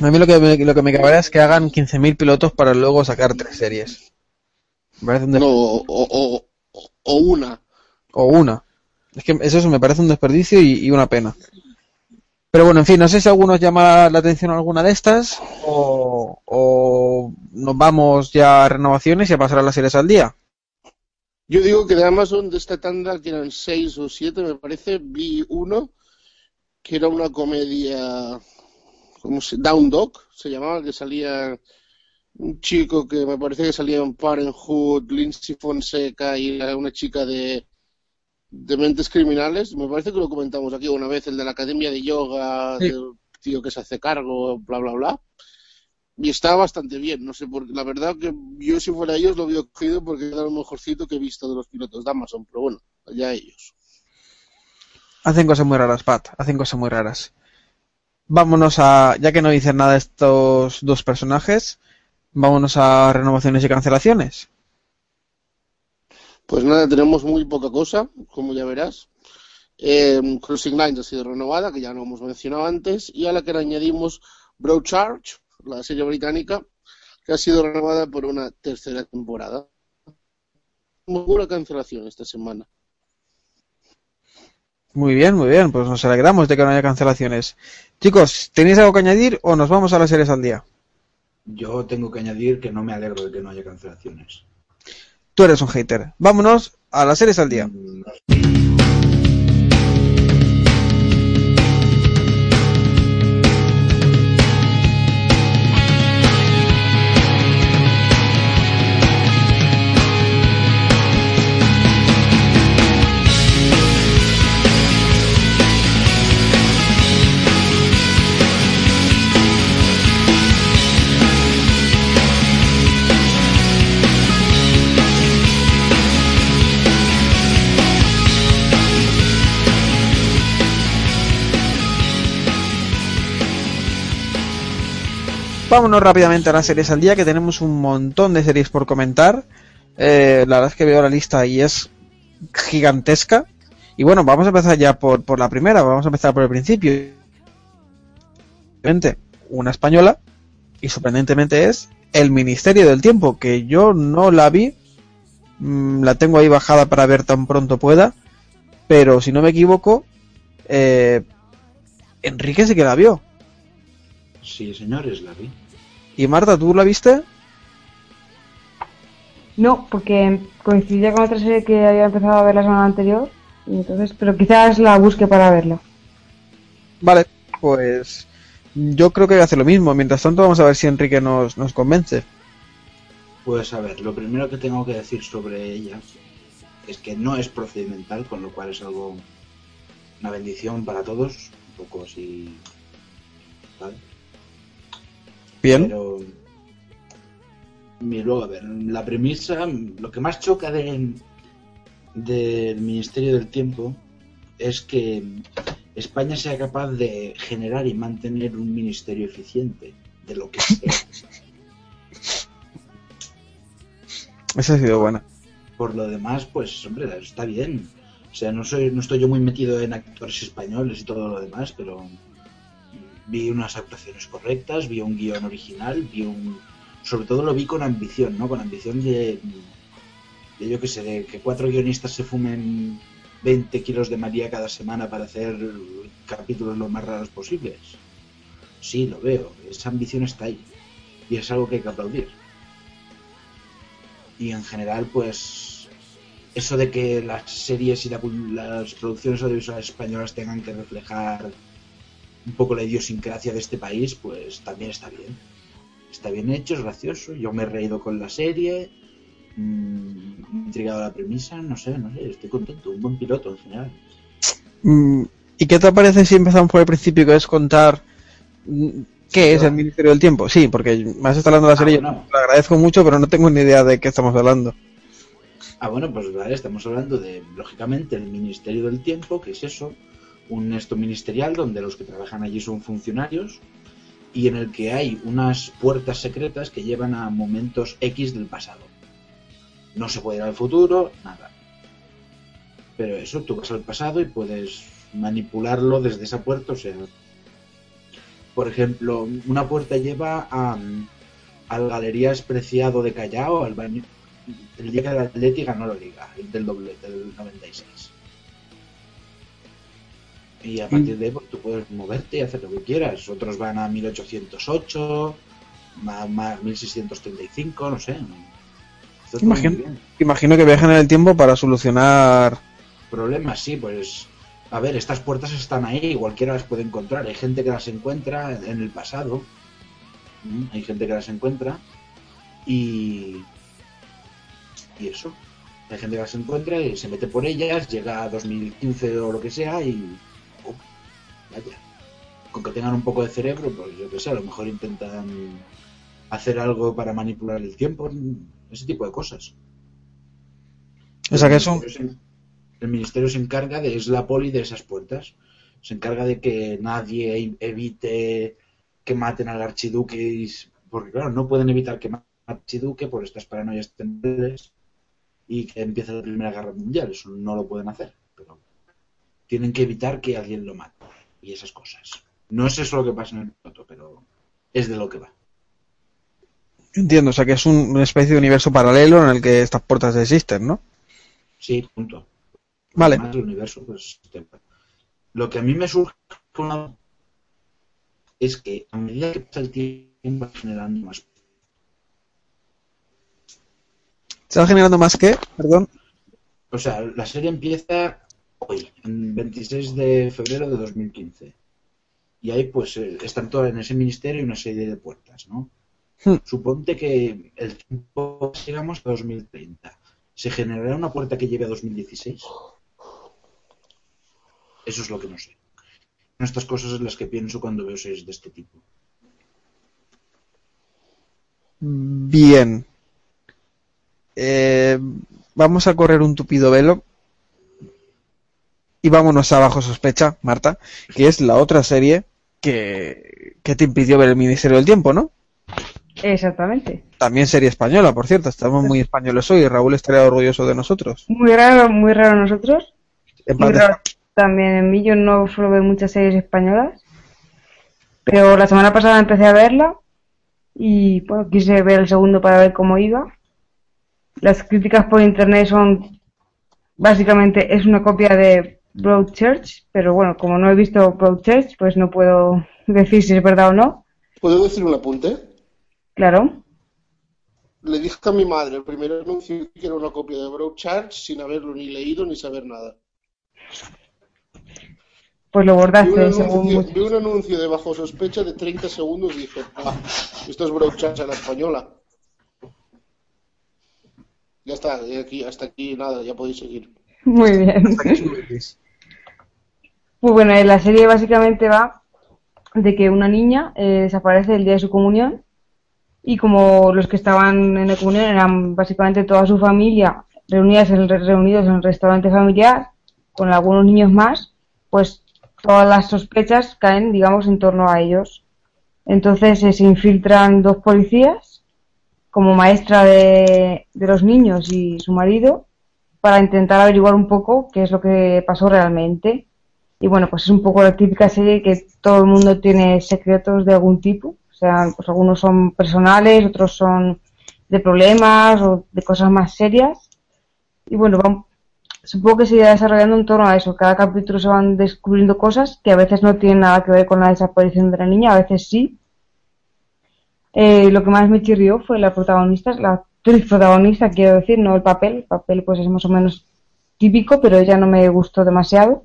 A mí lo que me, lo que me cabrea es que hagan 15.000 pilotos para luego sacar tres series. Me parece un des- No, o, o, o- una. O una. Es que eso sí me parece un desperdicio y, y una pena. Pero bueno, en fin, no sé si a algunos llama la atención alguna de estas o, o nos vamos ya a renovaciones y a pasar a las series al día. Yo digo que de Amazon, de esta tanda, que eran seis o siete, me parece, vi uno que era una comedia, ¿cómo se? Down Dog, se llamaba, que salía un chico que me parece que salía en Parenthood, Lindsay Fonseca y una chica de, de mentes criminales. Me parece que lo comentamos aquí una vez, el de la academia de yoga, Sí. del tío que se hace cargo, bla, bla, bla. Y está bastante bien, no sé, porque la verdad que yo si fuera ellos lo hubiera cogido porque era lo mejorcito que he visto de los pilotos de Amazon, pero bueno, allá ellos. Hacen cosas muy raras, Pat, hacen cosas muy raras. vámonos a, ya que no dicen nada estos dos personajes, vámonos a renovaciones y cancelaciones. Pues nada, tenemos muy poca cosa, como ya verás. Eh, Crossing Lines ha sido renovada, que ya lo hemos mencionado antes, y a la que le añadimos Broadchurch, la serie británica, que ha sido renovada por una tercera temporada. Muy buena cancelación esta semana. Muy bien, muy bien, pues nos alegramos de que no haya cancelaciones. Chicos, ¿tenéis algo que añadir o nos vamos a las series al día? Yo tengo que añadir que no me alegro de que no haya cancelaciones. Tú eres un hater. Vámonos a las series al día. Vámonos rápidamente a las series al día, que tenemos un montón de series por comentar. Eh, la verdad es que veo la lista y es gigantesca. Y bueno, vamos a empezar ya por, por la primera, vamos a empezar por el principio. Una española, y sorprendentemente es El Ministerio del Tiempo, que yo no la vi, mm, la tengo ahí bajada para ver tan pronto pueda, pero si no me equivoco, eh, Enrique sí que la vio. Sí, señores, la vi. ¿Y Marta, tú la viste? No, porque coincidía con otra serie que había empezado a ver la semana anterior. Y entonces, pero quizás la busque para verla. Vale, pues yo creo que voy a hacer lo mismo. Mientras tanto, vamos a ver si Enrique nos, nos convence. Pues a ver, lo primero que tengo que decir sobre ella es que no es procedimental, con lo cual es algo una bendición para todos, un poco así. ¿vale? Bien. Pero. y luego, a ver, la premisa, lo que más choca de, del Ministerio del Tiempo es que España sea capaz de generar y mantener un ministerio eficiente, de lo que sea. Esa ha sido buena. Por lo demás, pues, hombre, está bien. O sea, no soy, no estoy yo muy metido en actores españoles y todo lo demás, pero vi unas actuaciones correctas, vi un guion original, vi un... Sobre todo lo vi con ambición, ¿no? Con ambición de, de yo qué sé, de que cuatro guionistas se fumen 20 kilos de María cada semana para hacer capítulos lo más raros posibles. Sí, lo veo, esa ambición está ahí. Y es algo que hay que aplaudir. Y en general, pues, eso de que las series y la- las producciones audiovisuales españolas tengan que reflejar un poco la idiosincrasia de este país, pues también está bien. Está bien hecho, es gracioso. Yo me he reído con la serie, mm, me ha intrigado la premisa, no sé, no sé, estoy contento. Un buen piloto en general. Mm, ¿Y qué te parece si empezamos por el principio, que es contar mm, qué es el Ministerio del Tiempo? Sí, porque has estado hablando de la Ah, serie, yo lo agradezco mucho, pero no tengo ni idea de qué estamos hablando. Ah, bueno, pues vale, estamos hablando de, lógicamente, el Ministerio del Tiempo, que es eso, un esto ministerial donde los que trabajan allí son funcionarios y en el que hay unas puertas secretas que llevan a momentos X del pasado. No se puede ir al futuro, nada. Pero eso, tú vas al pasado y puedes manipularlo desde esa puerta, o sea... Por ejemplo, una puerta lleva a, al Galerías Preciado de Callao, al baño, el día que el Atleti ganó la liga, el del doblete del 96. Y a partir de ahí pues, tú puedes moverte y hacer lo que quieras. Otros van a 1808, más, más 1635, no sé. Imagino, imagino que viajan en el tiempo para solucionar... Problemas, sí, pues. A ver, estas puertas están ahí, cualquiera las puede encontrar. Hay gente que las encuentra en el pasado. Mm, Hay gente que las encuentra. Y. Y eso. Hay gente que las encuentra y se mete por ellas, llega a 2015 o lo que sea y. vaya. Con que tengan un poco de cerebro, pues yo qué sé, a lo mejor intentan hacer algo para manipular el tiempo, ese tipo de cosas. O sea que El eso... ministerio se- el ministerio se encarga de es la poli de esas puertas se encarga de que nadie evite que maten al archiduque, y- porque claro, no pueden evitar que maten al archiduque por estas paranoias temporales y que empiece la Primera Guerra Mundial. Eso no lo pueden hacer, pero tienen que evitar que alguien lo mate y esas cosas. No es eso lo que pasa en el piloto, pero es de lo que va. Entiendo, o sea que es un- una especie de universo paralelo en el que estas puertas existen, ¿no? Sí, punto. Vale. Además, el universo, pues, te- Lo que a mí me surge una- es que a medida que pasa el tiempo va generando más. ¿Se va generando más que? Perdón. O sea, la serie empieza hoy, en 26 de febrero de 2015. Y ahí, pues, eh, están todas en ese ministerio y una serie de puertas, ¿no? Hmm. Suponte que el tiempo llegamos a 2030. ¿Se generará una puerta que lleve a 2016? Eso es lo que no sé. Son estas cosas en las que pienso cuando veo series de este tipo. Bien. Eh, vamos a correr un tupido velo. Y vámonos a Bajo Sospecha, Marta, que es la otra serie que, que te impidió ver el Ministerio del Tiempo, ¿no? Exactamente. También serie española, por cierto. Estamos muy españoles hoy. Raúl estaría orgulloso de nosotros. Muy raro, muy raro nosotros. Muy raro también en mí. Yo no suelo ver muchas series españolas. Pero la semana pasada empecé a verla. Y bueno, quise ver el segundo para ver cómo iba. Las críticas por internet son. Básicamente es una copia de Broadchurch. Pero bueno, como no he visto Broadchurch, pues no puedo decir si es verdad o no. ¿Puedo decir un apunte? Claro. Le dije a mi madre el primer anuncio que era una copia de Broadchurch sin haberlo ni leído ni saber nada. Pues lo Vi bordaste, según anuncio, muchos. vi un anuncio de bajo sospecha de 30 segundos y dije, ah, esto es Broadchurch a la española. Ya está, aquí, hasta aquí nada, ya podéis seguir. Muy bien. Pues bueno, eh, la serie básicamente va de que una niña eh, desaparece el día de su comunión y como los que estaban en la comunión eran básicamente toda su familia reunidas en, reunidos en el restaurante familiar con algunos niños más, pues todas las sospechas caen, digamos, en torno a ellos. Entonces eh, se infiltran dos policías como maestra de, de los niños y su marido para intentar averiguar un poco qué es lo que pasó realmente. Y bueno, pues es un poco la típica serie que todo el mundo tiene secretos de algún tipo. O sea, pues algunos son personales, otros son de problemas o de cosas más serias. Y bueno, van- supongo que se irá desarrollando en torno a eso. Cada capítulo se van descubriendo cosas que a veces no tienen nada que ver con la desaparición de la niña, a veces sí. Eh, lo que más me chirrió fue la protagonista, la actriz protagonista, quiero decir, no el papel. El papel pues es más o menos típico, pero ella no me gustó demasiado.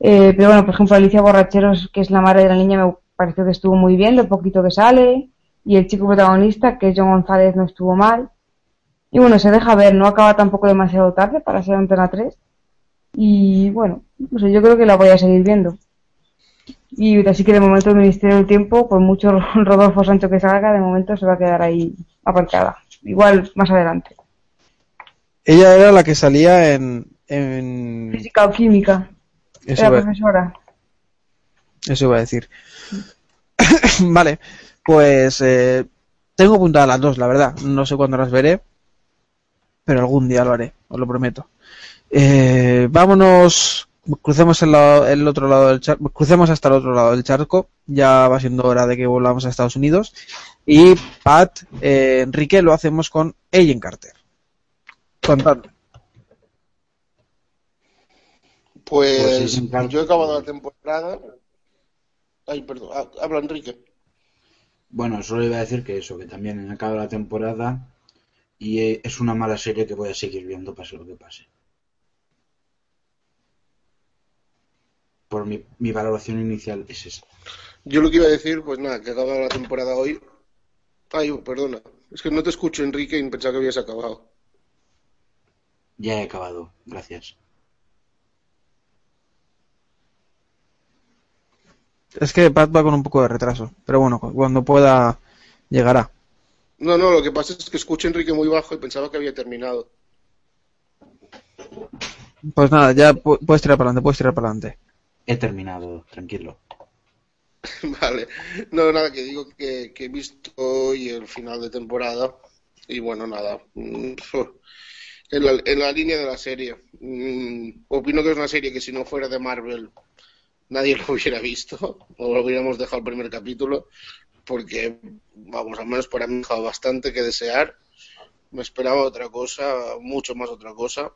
Eh, pero bueno, por ejemplo, Alicia Borracheros, que es la madre de la niña, me pareció que estuvo muy bien, lo poquito que sale. Y el chico protagonista, que es John González, no estuvo mal. Y bueno, se deja ver, no acaba tampoco demasiado tarde para ser Antena 3. Y bueno, no yo creo que la voy a seguir viendo. Y así que de momento el Ministerio del Tiempo, por mucho Rodolfo Sancho que salga, de momento se va a quedar ahí aparcada. Igual más adelante. Ella era la que salía en. en... Física o química. Eso Era profesora. eso iba a decir. vale, pues eh, tengo apuntadas las dos, la verdad. No sé cuándo las veré, pero algún día lo haré, os lo prometo. Eh, vámonos, crucemos el, lado- el otro lado del charco, crucemos hasta el otro lado del charco. Ya va siendo hora de que volvamos a Estados Unidos. Y Pat, eh, Enrique, lo hacemos con Agent Carter. Contadme. Pues, Pues sí, yo he acabado la temporada. Ay, perdón, ha- habla Enrique. Bueno, solo iba a decir que eso, que también acaba la temporada y eh, es una mala serie que voy a seguir viendo pase lo que pase. Por mi, mi valoración inicial es esa. Yo lo que iba a decir, pues nada, que he acabado la temporada hoy. Ay, perdona. Es que no te escucho, Enrique, y pensaba que habías acabado. Ya he acabado, gracias. Es que Pat va con un poco de retraso, pero bueno, cu- cuando pueda llegará. No, no, lo que pasa es que escucho a Enrique muy bajo y pensaba que había terminado. Pues nada, ya pu- puedes tirar para adelante, puedes tirar para adelante. He terminado, tranquilo. Vale. No, nada, que digo que, he visto hoy el final de temporada y bueno, nada. En la, en la línea de la serie. Mm, Opino que es una serie que si no fuera de Marvel nadie lo hubiera visto o lo hubiéramos dejado el primer capítulo porque, vamos, al menos para mí ha dejado bastante que desear. Me esperaba otra cosa, mucho más otra cosa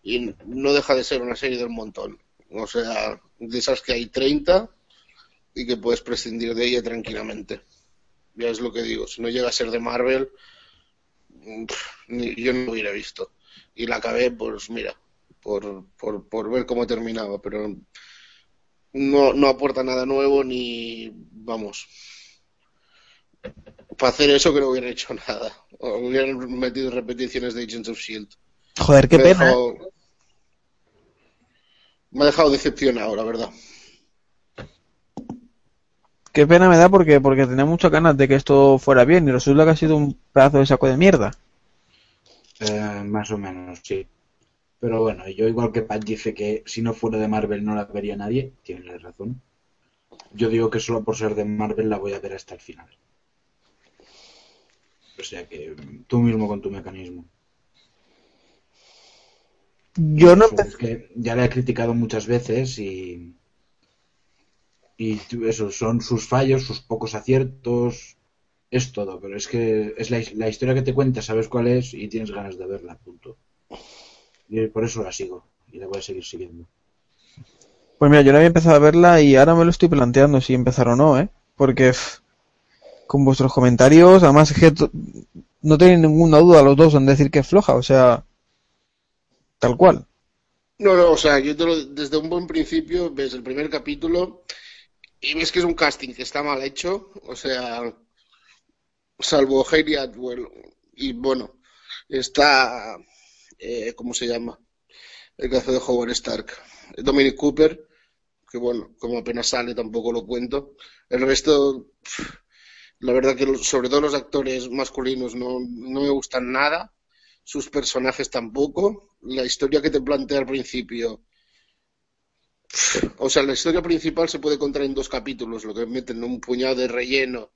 y no deja de ser una serie del montón. O sea, de esas que hay 30 y que puedes prescindir de ella tranquilamente. Ya es lo que digo, si no llega a ser de Marvel, yo no lo hubiera visto. Y la acabé, pues mira, por, por, por ver cómo terminaba, pero no, no aporta nada nuevo ni, vamos, para hacer eso creo que hubieran hecho nada. O hubieran metido repeticiones de Agents of Shield. Joder, qué me pena. ¿eh? Me ha dejado decepcionado, la verdad. Qué pena me da porque, porque tenía muchas ganas de que esto fuera bien y resulta que ha sido un pedazo de saco de mierda. Eh, más o menos, sí. Pero bueno, yo igual que Pat dice que si no fuera de Marvel no la vería nadie, tiene razón. Yo digo que solo por ser de Marvel la voy a ver hasta el final. O sea que tú mismo con tu mecanismo. Yo no es que ya la he criticado muchas veces y y eso son sus fallos, sus pocos aciertos, es todo, pero es que es la, la historia que te cuenta, sabes cuál es y tienes ganas de verla, punto. Y por eso la sigo y la voy a seguir siguiendo. Pues mira, yo no había empezado a verla y ahora me lo estoy planteando si empezar o no, ¿eh? Porque pff, con vuestros comentarios, además es que no tenéis ninguna duda los dos en decir que es floja, o sea, tal cual. No, no, o sea, yo te lo- desde un buen principio ves el primer capítulo y ves que es un casting que está mal hecho, o sea, salvo Hayley Atwell y bueno, está, eh, ¿cómo se llama? El hace de Howard Stark, Dominic Cooper, que bueno, como apenas sale tampoco lo cuento. El resto, la verdad que sobre todo los actores masculinos no, no me gustan nada, sus personajes tampoco, la historia que te plantea al principio o sea, la historia principal se puede contar en dos capítulos, lo que meten un puñado de relleno,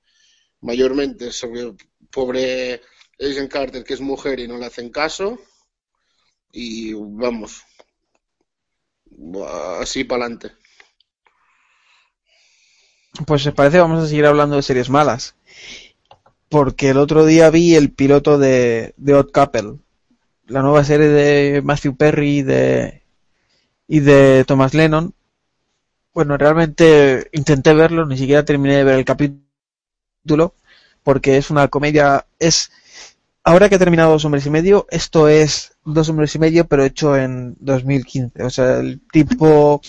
mayormente sobre pobre Agent Carter, que es mujer y no le hacen caso, y vamos, así para adelante. Pues os parece, vamos a seguir hablando de series malas. Porque el otro día vi el piloto de, de Odd Couple, la nueva serie de Matthew Perry y de, y de Thomas Lennon. Bueno, realmente intenté verlo, ni siquiera terminé de ver el capítulo, porque es una comedia, es, ahora que he terminado Dos Hombres y Medio, esto es Dos Hombres y Medio, pero hecho en 2015. O sea, el tipo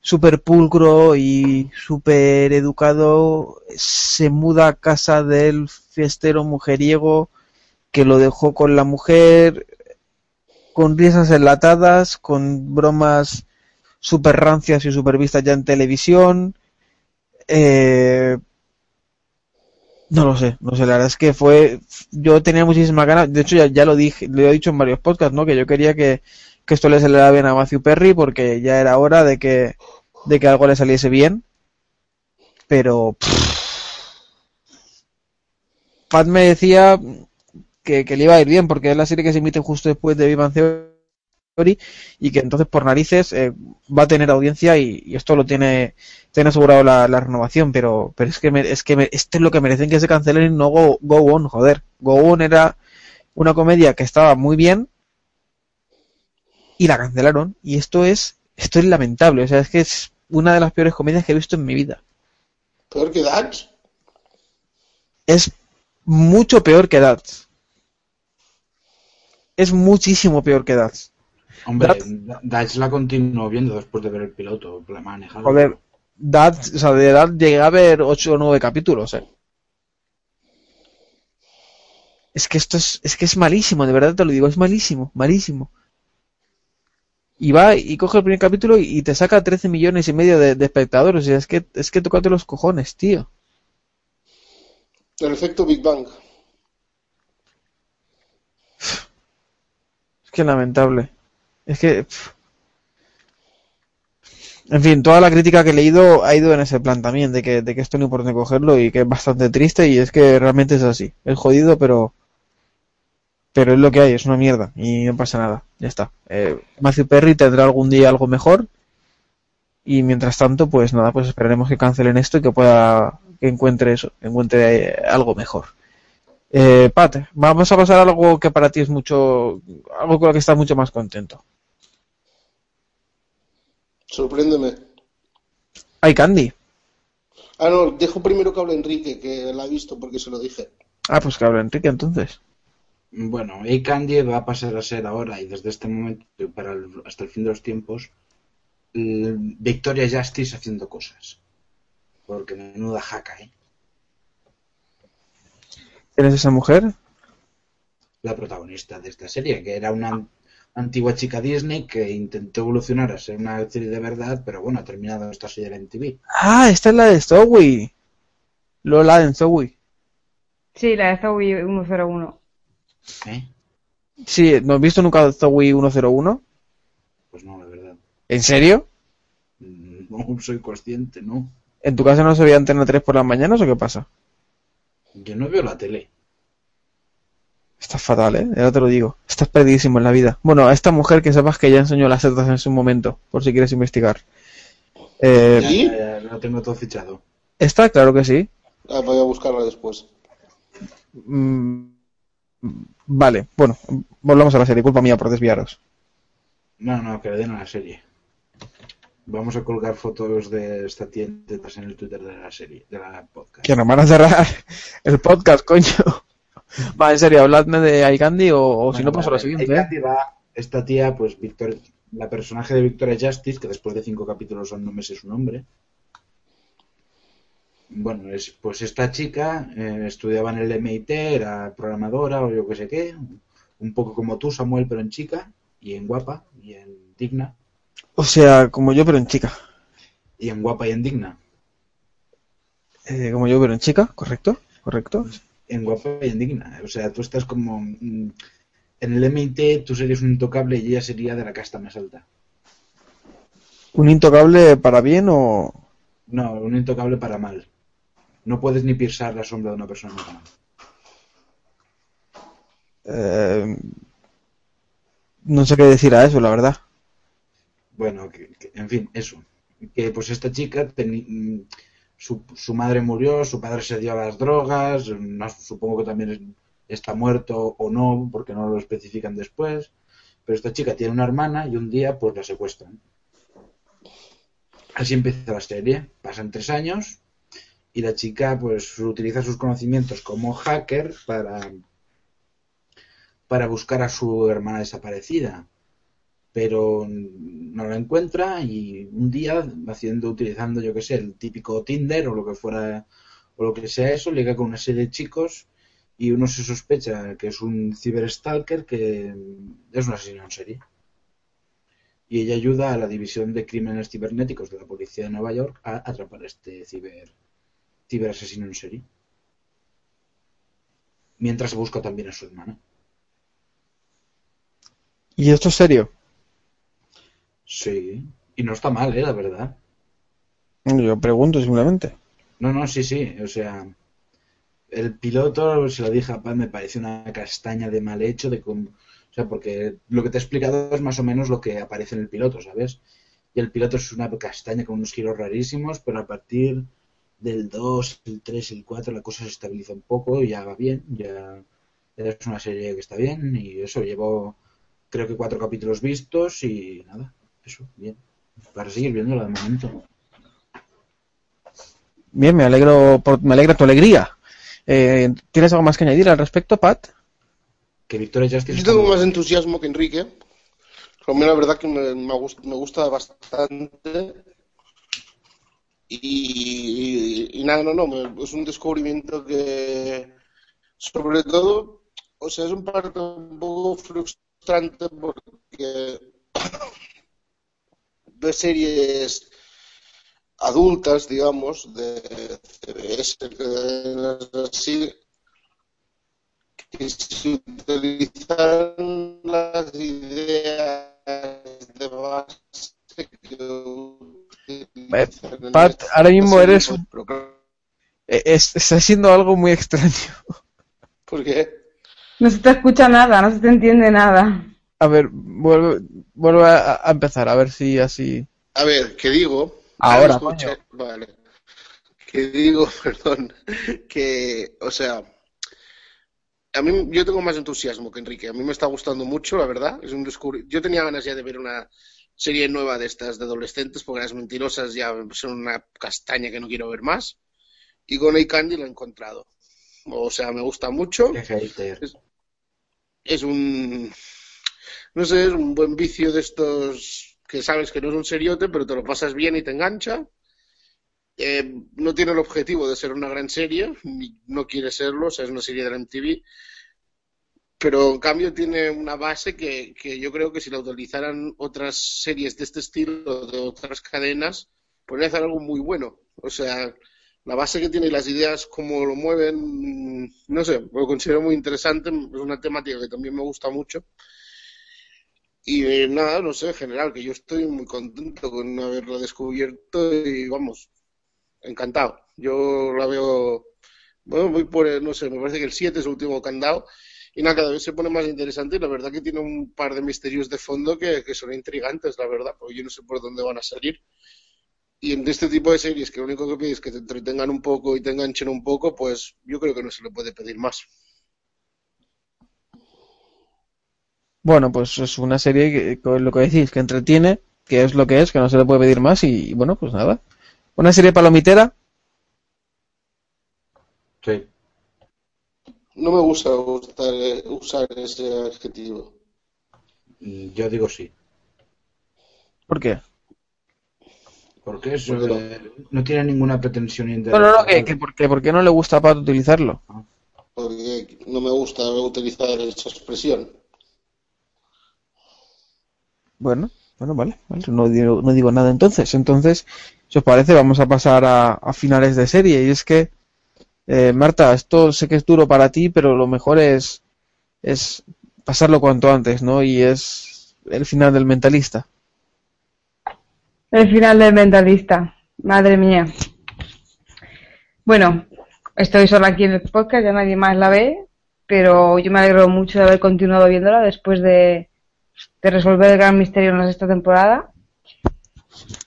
súper pulcro y súper educado se muda a casa del fiestero mujeriego que lo dejó con la mujer con risas enlatadas, con bromas super rancias y super vistas ya en televisión. Eh, no lo sé, no sé, la verdad es que fue, yo tenía muchísimas ganas, de hecho ya, ya lo dije, lo he dicho en varios podcasts, ¿no? Que yo quería que, que esto le saliera bien a Matthew Perry porque ya era hora de que, de que algo le saliese bien, pero pff, Pat me decía que, que le iba a ir bien porque es la serie que se emite justo después de Vivan Theory y que entonces por narices eh, va a tener audiencia y, y esto lo tiene, tiene asegurado la, la renovación, pero, pero es que, me- es que me- esto es lo que merecen que se cancelen y no Go, Go On, joder. Go On era una comedia que estaba muy bien y la cancelaron y esto es, esto es lamentable, o sea, es que es una de las peores comedias que he visto en mi vida. Peor que Dax. Es mucho peor que That. Es muchísimo peor que That. Hombre, That- Da- Dash la continuó viendo después de ver el piloto, la maneja. Joder, That, o sea, de That llegué a ver 8 o 9 capítulos, eh. Es que esto es, es que es malísimo, de verdad te lo digo, es malísimo, malísimo. Y va y coge el primer capítulo y, y te saca 13 millones y medio de, de espectadores. Y es que, es que tócate los cojones, tío. El efecto Big Bang. Que lamentable. Es que. En fin, toda la crítica que he leído ha ido en ese plan también, de que, esto no dónde cogerlo y que es bastante triste y es que realmente es así. Es jodido, pero pero es lo que hay, es una mierda y no pasa nada, ya está. Eh, Matthew Perry tendrá algún día algo mejor y mientras tanto, pues nada, pues esperaremos que cancelen esto y que pueda, que encuentre eso, que encuentre eh, algo mejor. Eh, Pat, vamos a pasar a algo que para ti es mucho, algo con lo que estás mucho más contento. Sorpréndeme. Hay Candy. Ah, no, dejo primero que hable Enrique, que la ha visto porque se lo dije. Ah, pues que habla Enrique entonces. Bueno, A Candy va a pasar a ser ahora y desde este momento para el- hasta el fin de los tiempos Victoria Justice haciendo cosas. Porque menuda jaca, ¿eh? ¿Quién es esa mujer? La protagonista de esta serie, que era una antigua chica Disney que intentó evolucionar a ser una serie de verdad, pero bueno, ha terminado en esta serie en TV. Ah, esta es la de Zoe. Lola en Zoe. Sí, la de Zoe 101. ¿Eh? Sí, ¿no has visto nunca Zoe 101? Pues no, la verdad. ¿En serio? No soy consciente, ¿no? ¿En tu casa no se veía Antena 3 por las mañanas o qué pasa? Yo no veo la tele. Estás fatal, ¿eh? Ya te lo digo. Estás perdidísimo en la vida. Bueno, a esta mujer que sepas que ya enseñó las setas en su momento, por si quieres investigar. Eh, Ya, ya, ya lo tengo todo fichado. Está, claro que sí. Ah, voy a buscarla después. Mm, vale, bueno, volvamos a la serie. Culpa mía por desviaros. No, no, que le den a la serie. Vamos a colgar fotos de esta tía en el Twitter de la serie, de la podcast. Que nos van a cerrar el podcast, coño. Va, en serio, habladme de iCandy o, o si no paso a la siguiente. ¿eh? Candy va, esta tía, pues la personaje de Victoria Justice, que después de cinco capítulos aún no me sé su nombre. Bueno, es, pues esta chica eh, estudiaba en el MIT, era programadora o yo qué sé qué, un poco como tú, Samuel, pero en chica, y en guapa, y en digna, O sea, como yo, pero en chica. y en guapa y en digna. Eh, como yo, pero en chica, ¿correcto? ¿Correcto? en guapa y en digna. O sea, tú estás como... mm, En el MIT tú serías un intocable y ella sería de la casta más alta. ¿Un intocable para bien o...? No, un intocable para mal. No puedes ni pisar la sombra de una persona normal. Eh, no sé qué decir a eso, la verdad. Bueno, que- en fin, eso. Que pues esta chica, mm, su, su madre murió, su padre se dio a las drogas, supongo que también es- está muerto o no, porque no lo especifican después. Pero esta chica tiene una hermana y un día pues la secuestran. Así empieza la serie. Pasan tres años y la chica pues utiliza sus conocimientos como hacker para, para buscar a su hermana desaparecida. Pero no la encuentra y un día haciendo, utilizando, yo que sé, el típico Tinder o lo que fuera, o lo que sea eso, liga con una serie de chicos y uno se sospecha que es un ciberstalker que es un asesino en serie. Y ella ayuda a la división de crímenes cibernéticos de la policía de Nueva York a atrapar a este ciber, ciberasesino en serie. Mientras busca también a su hermana. ¿Y esto es serio? Sí. Y no está mal, ¿eh? La verdad. Yo pregunto simplemente. No, no, sí, sí. O sea, el piloto, se lo dije a Paz, me parece una castaña de mal hecho, de cómo- o sea, porque lo que te he explicado es más o menos lo que aparece en el piloto, ¿sabes? Y el piloto es una castaña con unos giros rarísimos, pero a partir del 2, el 3, el 4 la cosa se estabiliza un poco y ya va bien, ya, ya es una serie que está bien y eso, llevo creo que cuatro capítulos vistos y nada, eso, bien. Para seguir viéndola de momento. Bien, me alegro por, me alegra tu alegría. Eh, ¿Tienes algo más que añadir al respecto, Pat? Que Victoria Justice Yo está tengo más entusiasmo que Enrique. A mí la verdad que me, me gust- me gusta bastante. Y, y nada, no, no, me- es un descubrimiento que, sobre todo, o sea, es un parte un poco frustrante porque de series adultas, digamos, de CBS, que así, que se utilizan las ideas de base que Pat, ahora mismo eres un... Eh, es- está siendo algo muy extraño. ¿Por qué? No se te escucha nada, no se te entiende nada. A ver, vuelve, vuelve a, a empezar, a ver si así... A ver, ¿qué digo? Ahora, escucha- Vale. Que digo, perdón, que, o sea, a mí yo tengo más entusiasmo que Enrique. A mí me está gustando mucho, la verdad. Es un descubri- Yo tenía ganas ya de ver una serie nueva de estas de adolescentes, porque las mentirosas ya son una castaña que no quiero ver más. Y con Candy la he encontrado. O sea, me gusta mucho. Hater. Es un, no sé, es un buen vicio de estos que sabes que no es un seriote, pero te lo pasas bien y te engancha. Eh, no tiene el objetivo de ser una gran serie, ni no quiere serlo, o sea, es una serie de la MTV, pero en cambio tiene una base que, que yo creo que si la utilizaran otras series de este estilo, de otras cadenas, podría hacer algo muy bueno. O sea, la base que tiene y las ideas, cómo lo mueven, no sé, lo considero muy interesante, es una temática que también me gusta mucho. Y nada, no sé, en general, que yo estoy muy contento con haberla descubierto y vamos, encantado. Yo la veo, bueno, voy por, no sé, me parece que el 7 es el último que han dado y nada, cada vez se pone más interesante y la verdad que tiene un par de misterios de fondo que, que son intrigantes, la verdad, porque yo no sé por dónde van a salir. Y en este tipo de series que lo único que pides es que te entretengan un poco y te enganchen un poco, pues yo creo que no se le puede pedir más. Bueno, pues es una serie que, con lo que decís, que entretiene, que es lo que es, que no se le puede pedir más y, bueno, pues nada. Una serie palomitera, Sí. No me gusta eh, usar ese adjetivo. Yo digo sí. ¿por qué? Porque eso eh, no tiene ninguna pretensión No, no, no, que, que por, qué- ¿por qué no le gusta a Pat utilizarlo? Porque no me gusta utilizar esa expresión. Bueno, bueno, vale, vale, no digo, no digo nada entonces. Entonces, si os parece, vamos a pasar a, finales de serie. Y es que, eh, Marta, esto sé que es duro para ti, pero lo mejor es, es pasarlo cuanto antes, ¿no? Y es el final del mentalista. El final del mentalista. Madre mía. Bueno, estoy sola aquí en el podcast, ya nadie más la ve, pero yo me alegro mucho de haber continuado viéndola después de, de resolver el gran misterio en la sexta temporada.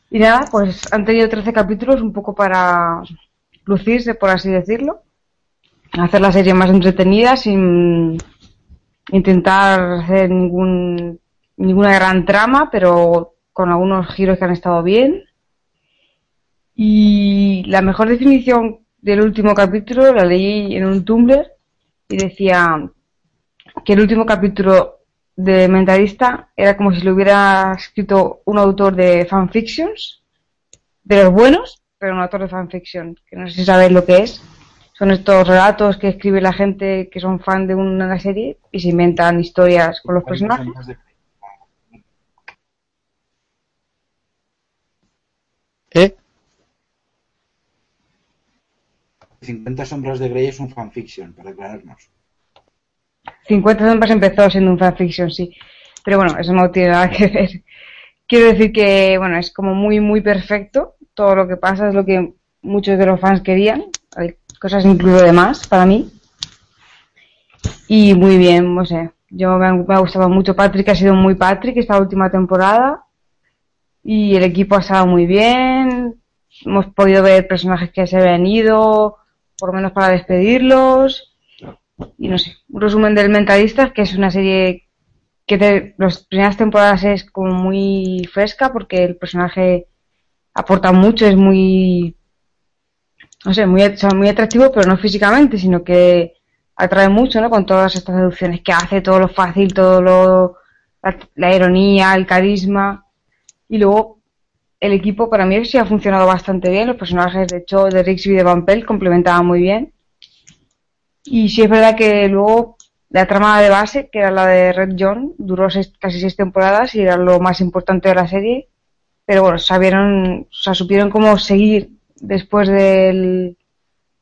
Y nada, pues han tenido 13 capítulos un poco para lucirse, por así decirlo. Hacer la serie más entretenida sin intentar hacer ningún, ninguna gran trama, pero con algunos giros que han estado bien. Y la mejor definición del último capítulo la leí en un Tumblr y decía que el último capítulo de Mentalista era como si lo hubiera escrito un autor de fanfictions, de los buenos, pero un autor de fanfiction, que no sé si sabéis lo que es. Son estos relatos que escribe la gente que son fan de una serie y se inventan historias con los personajes. ¿Eh? 50 sombras de Grey es un fanfiction, para aclararnos. 50 sombras empezó siendo un fanfiction, sí. Pero bueno, eso no tiene nada que ver. Quiero decir que, bueno, es como muy, muy perfecto. Todo lo que pasa es lo que muchos de los fans querían. Hay cosas incluso de más para mí. Y muy bien, no sé. Yo me ha, me ha gustado mucho Patrick, ha sido muy Patrick esta última temporada. Y el equipo ha estado muy bien. Hemos podido ver personajes que se habían ido, por lo menos para despedirlos y no sé, un resumen del Mentalista, que es una serie que de las primeras temporadas es como muy fresca porque el personaje aporta mucho, es muy, no sé, muy, muy atractivo, pero no físicamente, sino que atrae mucho, ¿no? Con todas estas deducciones que hace, todo lo fácil, todo lo, la, ironía, el carisma, y luego el equipo para mí sí ha funcionado bastante bien, los personajes de Cho, de Rixby y de Van Pelt complementaban muy bien. Y sí es verdad que luego la trama de base, que era la de Red John, duró seis- casi seis temporadas y era lo más importante de la serie. Pero bueno, sabieron, o sea, supieron cómo seguir después del,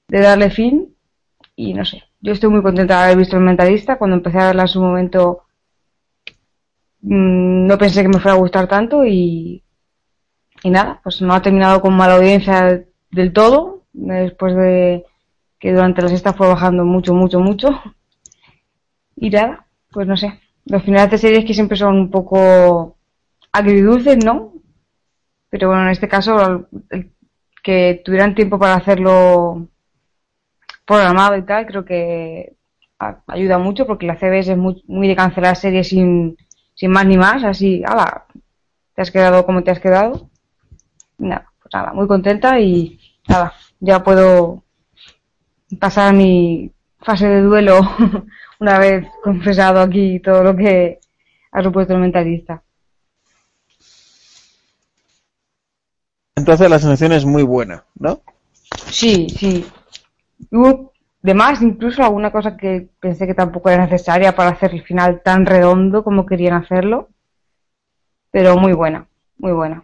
de darle fin. Y no sé, yo estoy muy contenta de haber visto el mentalista. Cuando empecé a verla en su momento, mm, no pensé que me fuera a gustar tanto y y nada, pues no ha terminado con mala audiencia del todo, después de que durante la sexta fue bajando mucho, mucho, mucho. Y nada, pues no sé. Los finales de series que siempre son un poco agridulces, ¿no? Pero bueno, en este caso, que tuvieran tiempo para hacerlo programado y tal, creo que ayuda mucho porque la CBS es muy, muy de cancelar series sin, sin más ni más, así, ala, te has quedado como te has quedado. Nada, pues nada, muy contenta y nada, ya puedo pasar mi fase de duelo una vez confesado aquí todo lo que ha supuesto el mentalista. Entonces la sensación es muy buena, ¿no? Sí, sí. Hubo de más, incluso alguna cosa que pensé que tampoco era necesaria para hacer el final tan redondo como querían hacerlo. Pero muy buena, muy buena.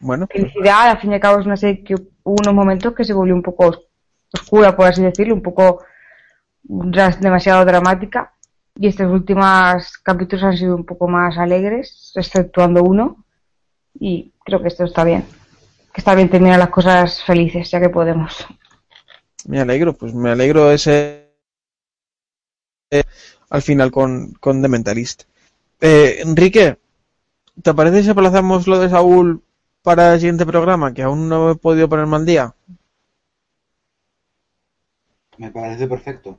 Bueno, Felicidad, al fin y al cabo es una serie que hubo unos momentos que se volvió un poco oscura, por así decirlo, un poco demasiado dramática. Y estos últimos capítulos han sido un poco más alegres, exceptuando uno. Y creo que esto está bien. Que está bien terminar las cosas felices, ya que podemos. me alegro, pues me alegro ese eh, al final con, con The Mentalist. Eh, Enrique, ¿te parece si aplazamos lo de Saúl para el siguiente programa? Que aún no he podido ponerme al día. Me parece perfecto.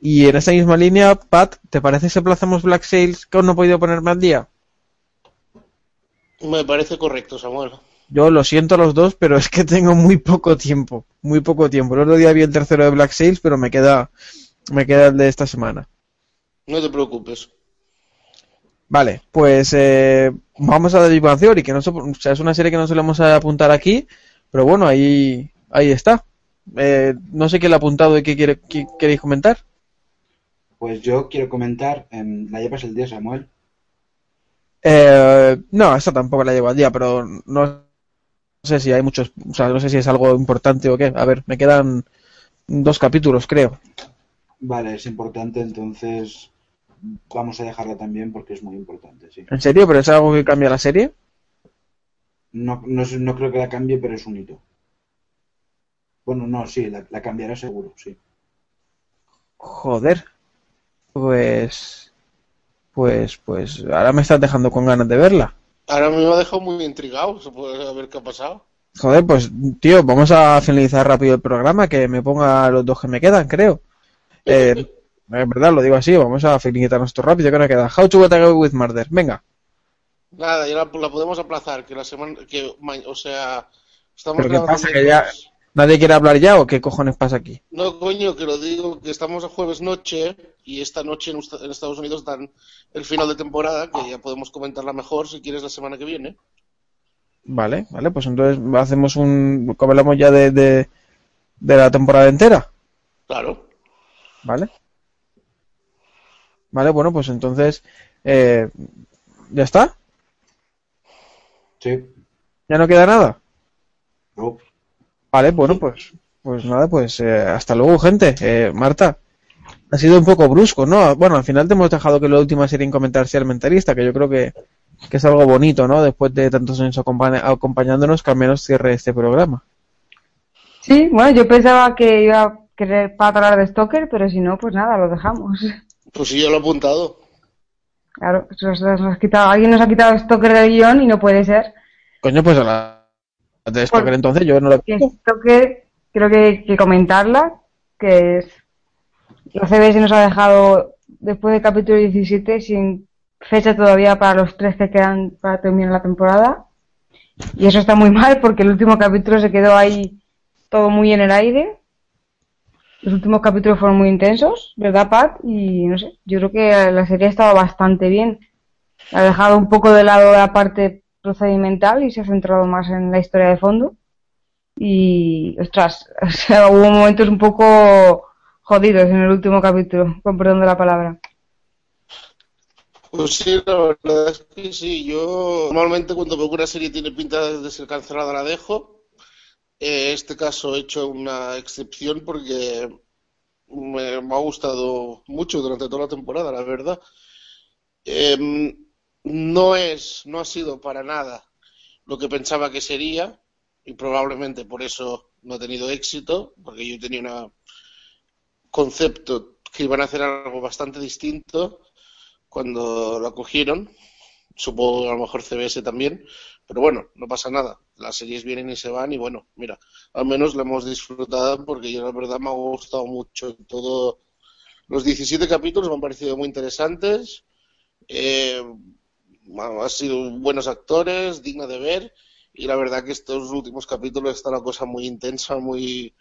Y en esta misma línea, Pat, ¿te parece si aplazamos Black Sails que aún no he podido ponerme al día? Me parece correcto, Samuel. Yo lo siento a los dos, pero es que tengo muy poco tiempo, muy poco tiempo. El otro día vi el tercero de Black Sails, pero me queda, me queda el de esta semana. No te preocupes. Vale, pues eh, vamos a Big Bang Theory, que no, so- o sea, es una serie que no solemos apuntar aquí, pero bueno, ahí, ahí está. Eh, no sé qué le ha apuntado y qué, quiere, qué queréis comentar. Pues yo quiero comentar, em, la llevas el día, Samuel. Eh, no, esta tampoco la llevo al día, pero no sé si hay muchos, o sea, no sé si es algo importante o qué. A ver, me quedan dos capítulos, creo. Vale, es importante, entonces vamos a dejarla también porque es muy importante, sí. ¿En serio? ¿Pero es algo que cambia la serie? No, no, no creo que la cambie, pero es un hito. Bueno, no, sí, la, la cambiará seguro, sí. Joder. Pues, pues, pues, ahora me estás dejando con ganas de verla. Ahora me ha dejado muy intrigado. Se puede ver qué ha pasado. Joder, pues, tío, vamos a finalizar rápido el programa, que me ponga los dos que me quedan, creo. Eh, en verdad, lo digo así, vamos a finalizarnos esto rápido, que nos queda. How to Get Away with Murder. Venga. Nada, ya la, la podemos aplazar. Que la semana. Que, o sea. Estamos ¿Pero qué pasa? ¿Que ya. Nadie quiere hablar ya o qué cojones pasa aquí? No, coño, que lo digo, que estamos a jueves noche y esta noche en, Usta- en Estados Unidos dan el final de temporada, que ya podemos comentarla mejor si quieres la semana que viene. Vale, vale, pues entonces hacemos un... hablamos ya de, de, de la temporada entera. Claro. Vale. Vale, bueno, pues entonces... eh, ¿Ya está? Sí. ¿Ya no queda nada? No. Vale, bueno, pues, pues nada, pues eh, hasta luego, gente. Eh, Marta, ha sido un poco brusco, ¿no? Bueno, al final te hemos dejado que la última serie en comentar sea el mentalista, que yo creo que, que es algo bonito, ¿no? Después de tantos años acompañándonos, que al menos cierre este programa. Sí, bueno, yo pensaba que iba a querer para hablar de Stoker, pero si no, pues nada, lo dejamos. Pues sí, yo lo he apuntado. Claro, eso nos has quitado, alguien nos ha quitado Stoker del guion y no puede ser. Coño, pues a la de Stoker entonces yo no lo Que Stoker, creo que hay que comentarla, que es, la CBS nos ha dejado después del capítulo 17 sin fecha todavía para los tres que quedan para terminar la temporada. Y eso está muy mal porque el último capítulo se quedó ahí todo muy en el aire. Los últimos capítulos fueron muy intensos, ¿verdad, Pat? Y no sé, yo creo que la serie ha estado bastante bien. Ha dejado un poco de lado la parte procedimental y se ha centrado más en la historia de fondo. Y, ostras, hubo momentos un poco jodidos en el último capítulo, con perdón de la palabra. Pues sí, la verdad es que sí. Yo normalmente cuando veo una serie tiene pinta de ser cancelada la dejo. Eh, este caso he hecho una excepción porque me, me ha gustado mucho durante toda la temporada, la verdad. Em, no es, no ha sido para nada lo que pensaba que sería y probablemente por eso no ha tenido éxito, porque yo tenía un concepto que iban a hacer algo bastante distinto cuando lo cogieron. Supongo a lo mejor CBS también, pero bueno, no pasa nada. Las series vienen y se van y bueno, mira, al menos la hemos disfrutado porque yo la verdad me ha gustado mucho todo. Los 17 capítulos me han parecido muy interesantes. Eh, han sido buenos actores, digna de ver y la verdad que estos últimos capítulos está una cosa muy intensa, muy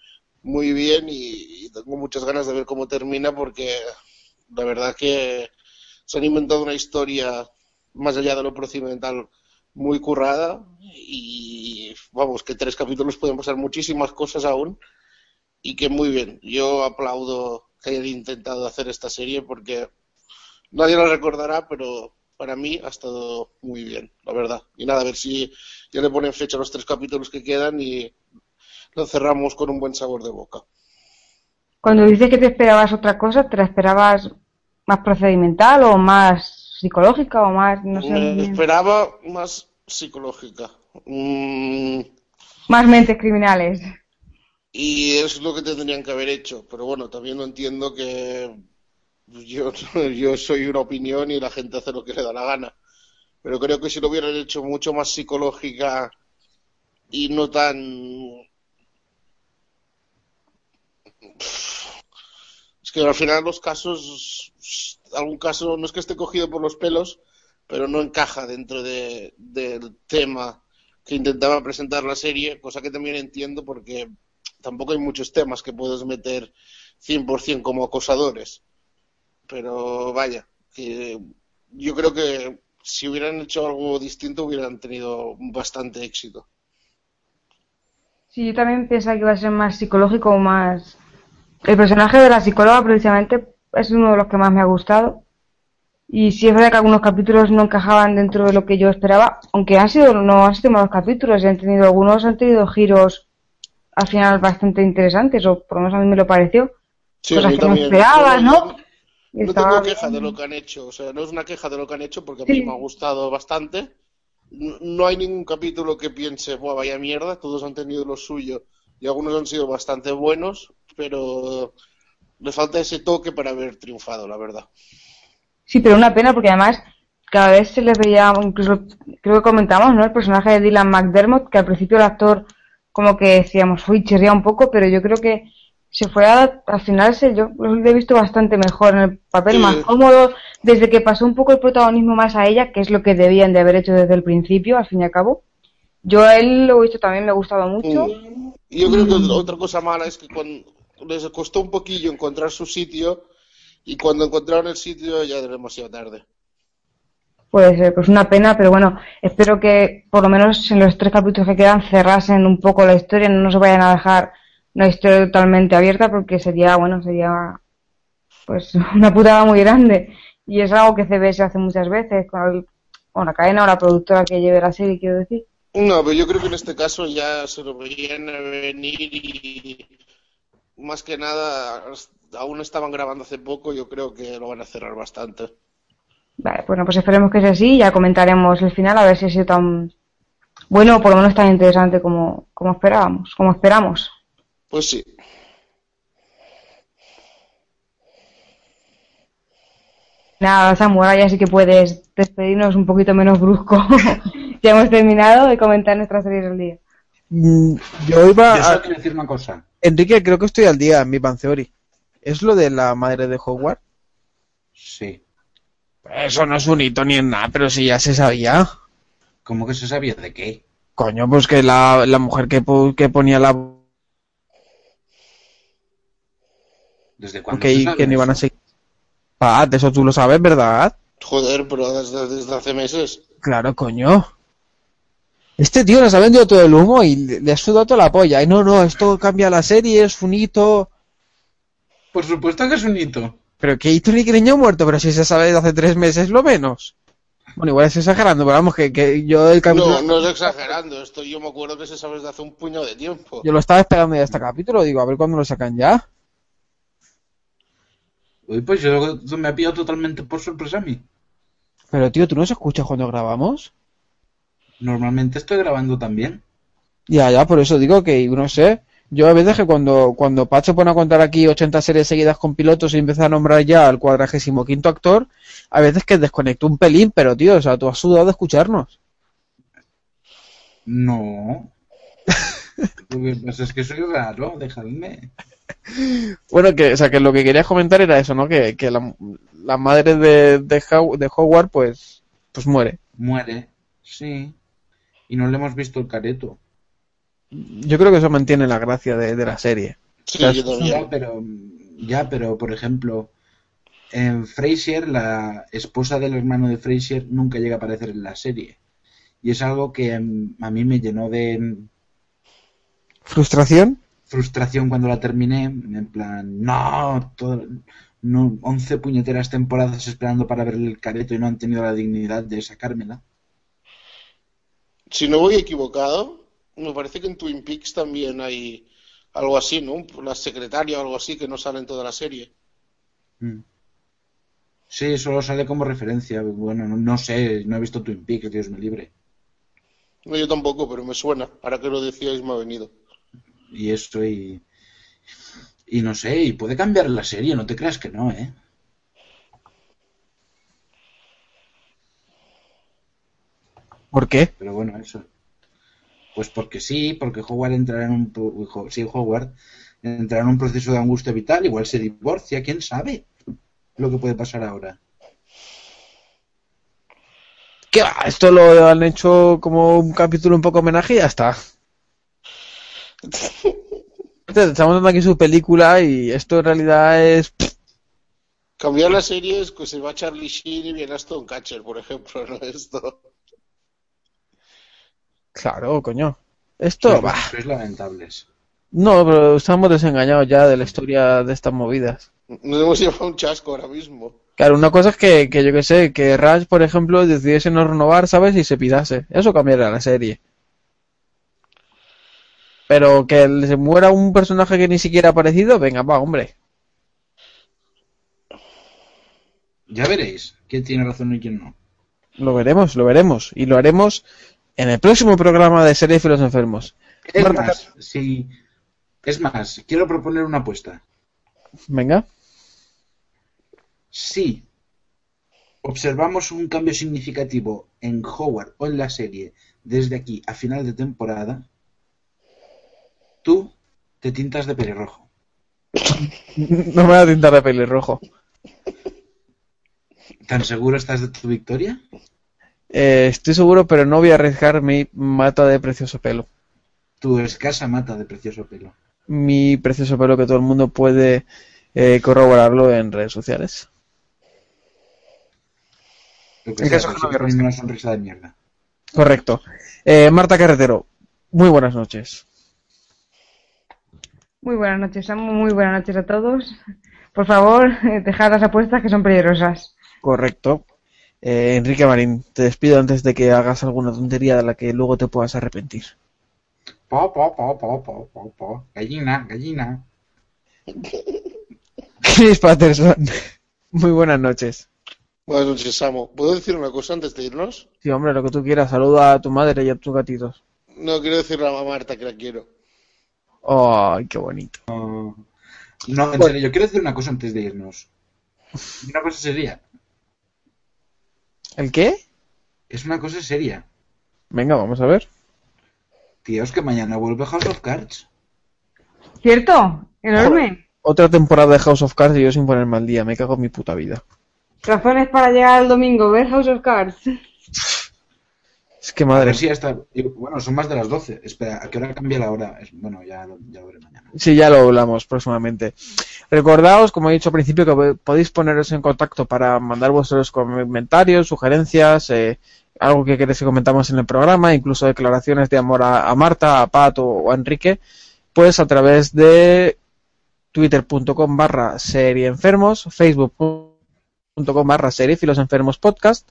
muy bien y, y tengo muchas ganas de ver cómo termina porque la verdad que se han inventado una historia más allá de lo procedimental muy currada y vamos, que tres capítulos pueden pasar muchísimas cosas aún y que muy bien. Yo aplaudo que hayan intentado hacer esta serie porque nadie la recordará, pero para mí ha estado muy bien, la verdad. Y nada, a ver si ya le ponen fecha a los tres capítulos que quedan y lo cerramos con un buen sabor de boca. Cuando dices que te esperabas otra cosa, ¿te la esperabas más procedimental o más psicológica o más, no sé? Me esperaba más psicológica. Mm, Más mentes criminales. y es lo que tendrían que haber hecho. Pero bueno, también no entiendo que yo, yo soy una opinión y la gente hace lo que le da la gana. Pero creo que si lo hubieran hecho mucho más psicológica y no tan... Es que al final los casos, algún caso no es que esté cogido por los pelos, pero no encaja dentro de, del tema que intentaba presentar la serie, cosa que también entiendo porque tampoco hay muchos temas que puedes meter 100% como acosadores. Pero vaya, que yo creo que si hubieran hecho algo distinto hubieran tenido bastante éxito. Sí, yo también pensaba que iba a ser más psicológico o más... El personaje de la psicóloga precisamente es uno de los que más me ha gustado. Y sí es verdad que algunos capítulos no encajaban dentro de lo que yo esperaba, aunque han sido, no han sido malos capítulos, han tenido, algunos han tenido giros al final bastante interesantes, o por lo menos a mí me lo pareció. Sí, Cosas que no No, ¿no? Tengo queja de lo que han hecho, o sea, no es una queja de lo que han hecho porque a mí Sí. me ha gustado bastante. No no hay ningún capítulo que piense, Buah, vaya mierda, todos han tenido lo suyo y algunos han sido bastante buenos, pero le falta ese toque para haber triunfado, la verdad. Sí, pero una pena porque además cada vez se les veía, incluso creo que comentamos, ¿no? El personaje de Dylan McDermott, que al principio el actor como que decíamos, uy, chirría un poco, pero yo creo que se fue a, al final se, yo lo he visto bastante mejor en el papel, más cómodo, desde que pasó un poco el protagonismo más a ella, que es lo que debían de haber hecho desde el principio, al fin y al cabo. Yo a él lo he visto también, me ha gustado mucho. Y yo creo que otra cosa mala es que cuando les costó un poquillo encontrar su sitio y cuando encontraron el sitio ya era demasiado tarde. Puede ser, pues una pena, pero bueno, espero que por lo menos en los tres capítulos que quedan cerrasen un poco la historia, no se vayan a dejar una historia totalmente abierta porque sería, bueno, sería pues una putada muy grande. Y es algo que CBS hace muchas veces con, el- con la cadena o la productora que lleve la serie, quiero decir. No, pero yo creo que en este caso ya se lo veían venir y más que nada aún estaban grabando hace poco, yo creo que lo van a cerrar bastante. Vale, bueno, pues esperemos que sea así ya comentaremos el final a ver si ha sido tan bueno o por lo menos tan interesante como, como esperábamos, como esperamos. Pues sí. Nada, Samu, ahora ya sí que puedes despedirnos un poquito menos brusco. ya hemos terminado de comentar nuestras series del día. Mm, Yo iba Yo a... solo quiero decir una cosa. Enrique, creo que estoy al día en mi Bang Theory. ¿Es lo de la madre de Hogwarts? Sí. Eso no es un hito ni en nada, pero sí ya se sabía. ¿Cómo que se sabía de qué? Coño, pues que la, la mujer que, pu- que ponía la... ¿Desde cuándo que, se sabe que no iban a eso? seguir... Pat, eso tú lo sabes, ¿verdad? Joder, pero desde, desde hace meses. Claro, coño. Este tío nos ha vendido todo el humo y le, ha sudado toda la polla. Y no, no, esto cambia la serie, es un hito. Por supuesto que es un hito. Pero que hito ni que niño muerto, pero si se sabe desde hace tres meses lo menos. Bueno, igual estoy exagerando, pero vamos, que, que yo el capítulo... No, no es exagerando, esto yo me acuerdo que se sabe desde hace un puñado de tiempo. Yo lo estaba esperando ya este capítulo, digo, a ver cuándo lo sacan ya. Uy, pues yo me ha pillado totalmente por sorpresa a mí. Pero tío, ¿tú no se escuchas cuando grabamos? Normalmente estoy grabando también. Ya, ya, por eso digo que, no sé, yo a veces que cuando, cuando Pacho pone a contar aquí 80 series seguidas con pilotos y empieza a nombrar ya al cuadragésimo quinto actor, a veces que desconecto un pelín, pero tío, o sea, tú has sudado de escucharnos. No. Lo que pasa es que soy raro, dejadme. Bueno, que, o sea, que lo que querías comentar era eso, ¿no? Que, que la, la madre de, de, How- de Howard, pues, pues muere. Muere, sí. Y no le hemos visto el careto. Yo creo que eso mantiene la gracia de, de la serie. Sí, O sea, yo también. Ya, pero, ya, pero por ejemplo, en Frasier, la esposa del hermano de Frasier nunca llega a aparecer en la serie. Y es algo que mm, a mí me llenó de ¿Frustración? Frustración cuando la terminé. En plan, no, todo- no 11 puñeteras temporadas esperando para ver el careto y no han tenido la dignidad de sacármela. Si no voy equivocado, me parece que en Twin Peaks también hay algo así, ¿no? La secretaria o algo así que no sale en toda la serie. Mm. Sí, solo sale como referencia. Bueno, no, no sé, no he visto Twin Peaks, Dios me libre. No, yo tampoco, pero me suena. Ahora que lo decíais me ha venido. Y esto y... Y no sé, y puede cambiar la serie, no te creas que no, ¿eh? ¿Por qué? Pero bueno, eso. Pues porque sí, porque Howard entrará en un... Sí, Howard entrará en un proceso de angustia vital, igual se divorcia, quién sabe lo que puede pasar ahora. ¿Qué va? Esto lo han hecho como un capítulo un poco homenaje y ya está. Estamos dando aquí su película y esto en realidad es... Cambiar la serie es que se va Charlie Sheen y viene Aston Catcher, por ejemplo, ¿no? Esto. Claro, coño. Esto, va. sois lamentables. No, pero estamos desengañados ya de la historia de estas movidas. Nos hemos llevado un chasco ahora mismo. Claro, una cosa es que, que yo que sé, que Rush, por ejemplo, decidiese no renovar, ¿sabes? Y se pirase. Eso cambiaría la serie. Pero que se muera un personaje que ni siquiera ha aparecido, venga, va, hombre. Ya veréis quién tiene razón y quién no. Lo veremos, lo veremos. Y lo haremos en el próximo programa de Serie los Enfermos. Es Marta más, si... Es más, quiero proponer una apuesta. Venga. Si observamos un cambio significativo en Howard o en la serie desde aquí a final de temporada, tú te tintas de pelirrojo. No me va a tintar de pelirrojo. ¿Tan seguro estás de tu victoria? Eh, estoy seguro, pero no voy a arriesgar mi mata de precioso pelo. Tu escasa mata de precioso pelo. Mi precioso pelo que todo el mundo puede eh, corroborarlo en redes sociales. En caso que no una sonrisa de mierda. Correcto. Eh, Marta Carretero, muy buenas noches. Muy buenas noches, Samu. Muy buenas noches a todos. Por favor, dejad las apuestas que son peligrosas. Correcto. Eh, Enrique Marín, te despido antes de que hagas alguna tontería de la que luego te puedas arrepentir. Po, po, po, po, po, po, po. Gallina, gallina. Chris Patterson, muy buenas noches. Buenas noches, Samo. ¿Puedo decir una cosa antes de irnos? Sí, hombre, lo que tú quieras. Saluda a tu madre y a tus gatitos. No, quiero decirle a Marta que la quiero. ¡Ay, qué bonito! No, en serio, yo quiero decir una cosa antes de irnos. Una cosa seria. ¿El qué? Es una cosa seria. Venga, vamos a ver. Tíos, que mañana vuelve House of Cards. ¿Cierto? Enorme. Otra temporada de House of Cards y yo sin ponerme al día. Me cago en mi puta vida. Razones para llegar al domingo, ver House of Cards. Es que madre. si hasta... Bueno, son más de las 12. Espera, ¿a qué hora cambia la hora? Bueno, ya, lo- ya lo veré mañana. Sí, ya lo hablamos próximamente. Recordaos, como he dicho al principio, que po- podéis poneros en contacto para mandar vuestros comentarios, sugerencias, eh, algo que queréis que comentamos en el programa, incluso declaraciones de amor a, a Marta, a Pat o, a Enrique, pues a través de twitter.com barra serieenfermos, facebook.com barra seriefilosenfermos podcast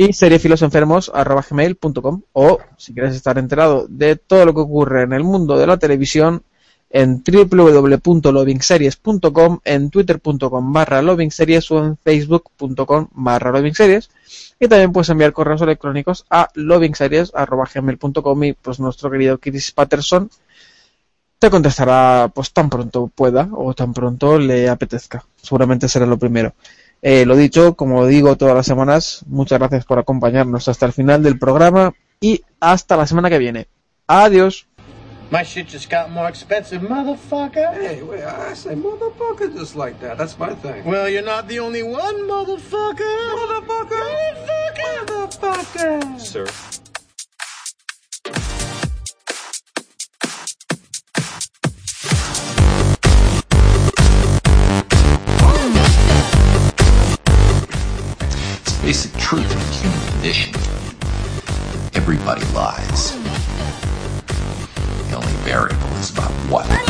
y seriefilosenfermos arroba gmail.com o si quieres estar enterado de todo lo que ocurre en el mundo de la televisión en www.lovingseries.com, en twitter.com barra lovingseries o en facebook.com barra lovingseries. Y también puedes enviar correos electrónicos a lovingseries.gmail.com y pues nuestro querido Chris Patterson te contestará pues tan pronto pueda o tan pronto le apetezca. Seguramente será lo primero. Eh, lo dicho, como digo todas las semanas, muchas gracias por acompañarnos hasta el final del programa y hasta la semana que viene. Adiós. My shit just got more expensive, motherfucker. Hey, wait, I say motherfucker just like that. That's my thing. Well, you're not the only one, motherfucker. Motherfucker. Motherfucker. Motherfucker. Sir. Truth of the human condition. Everybody lies. The only variable is about what.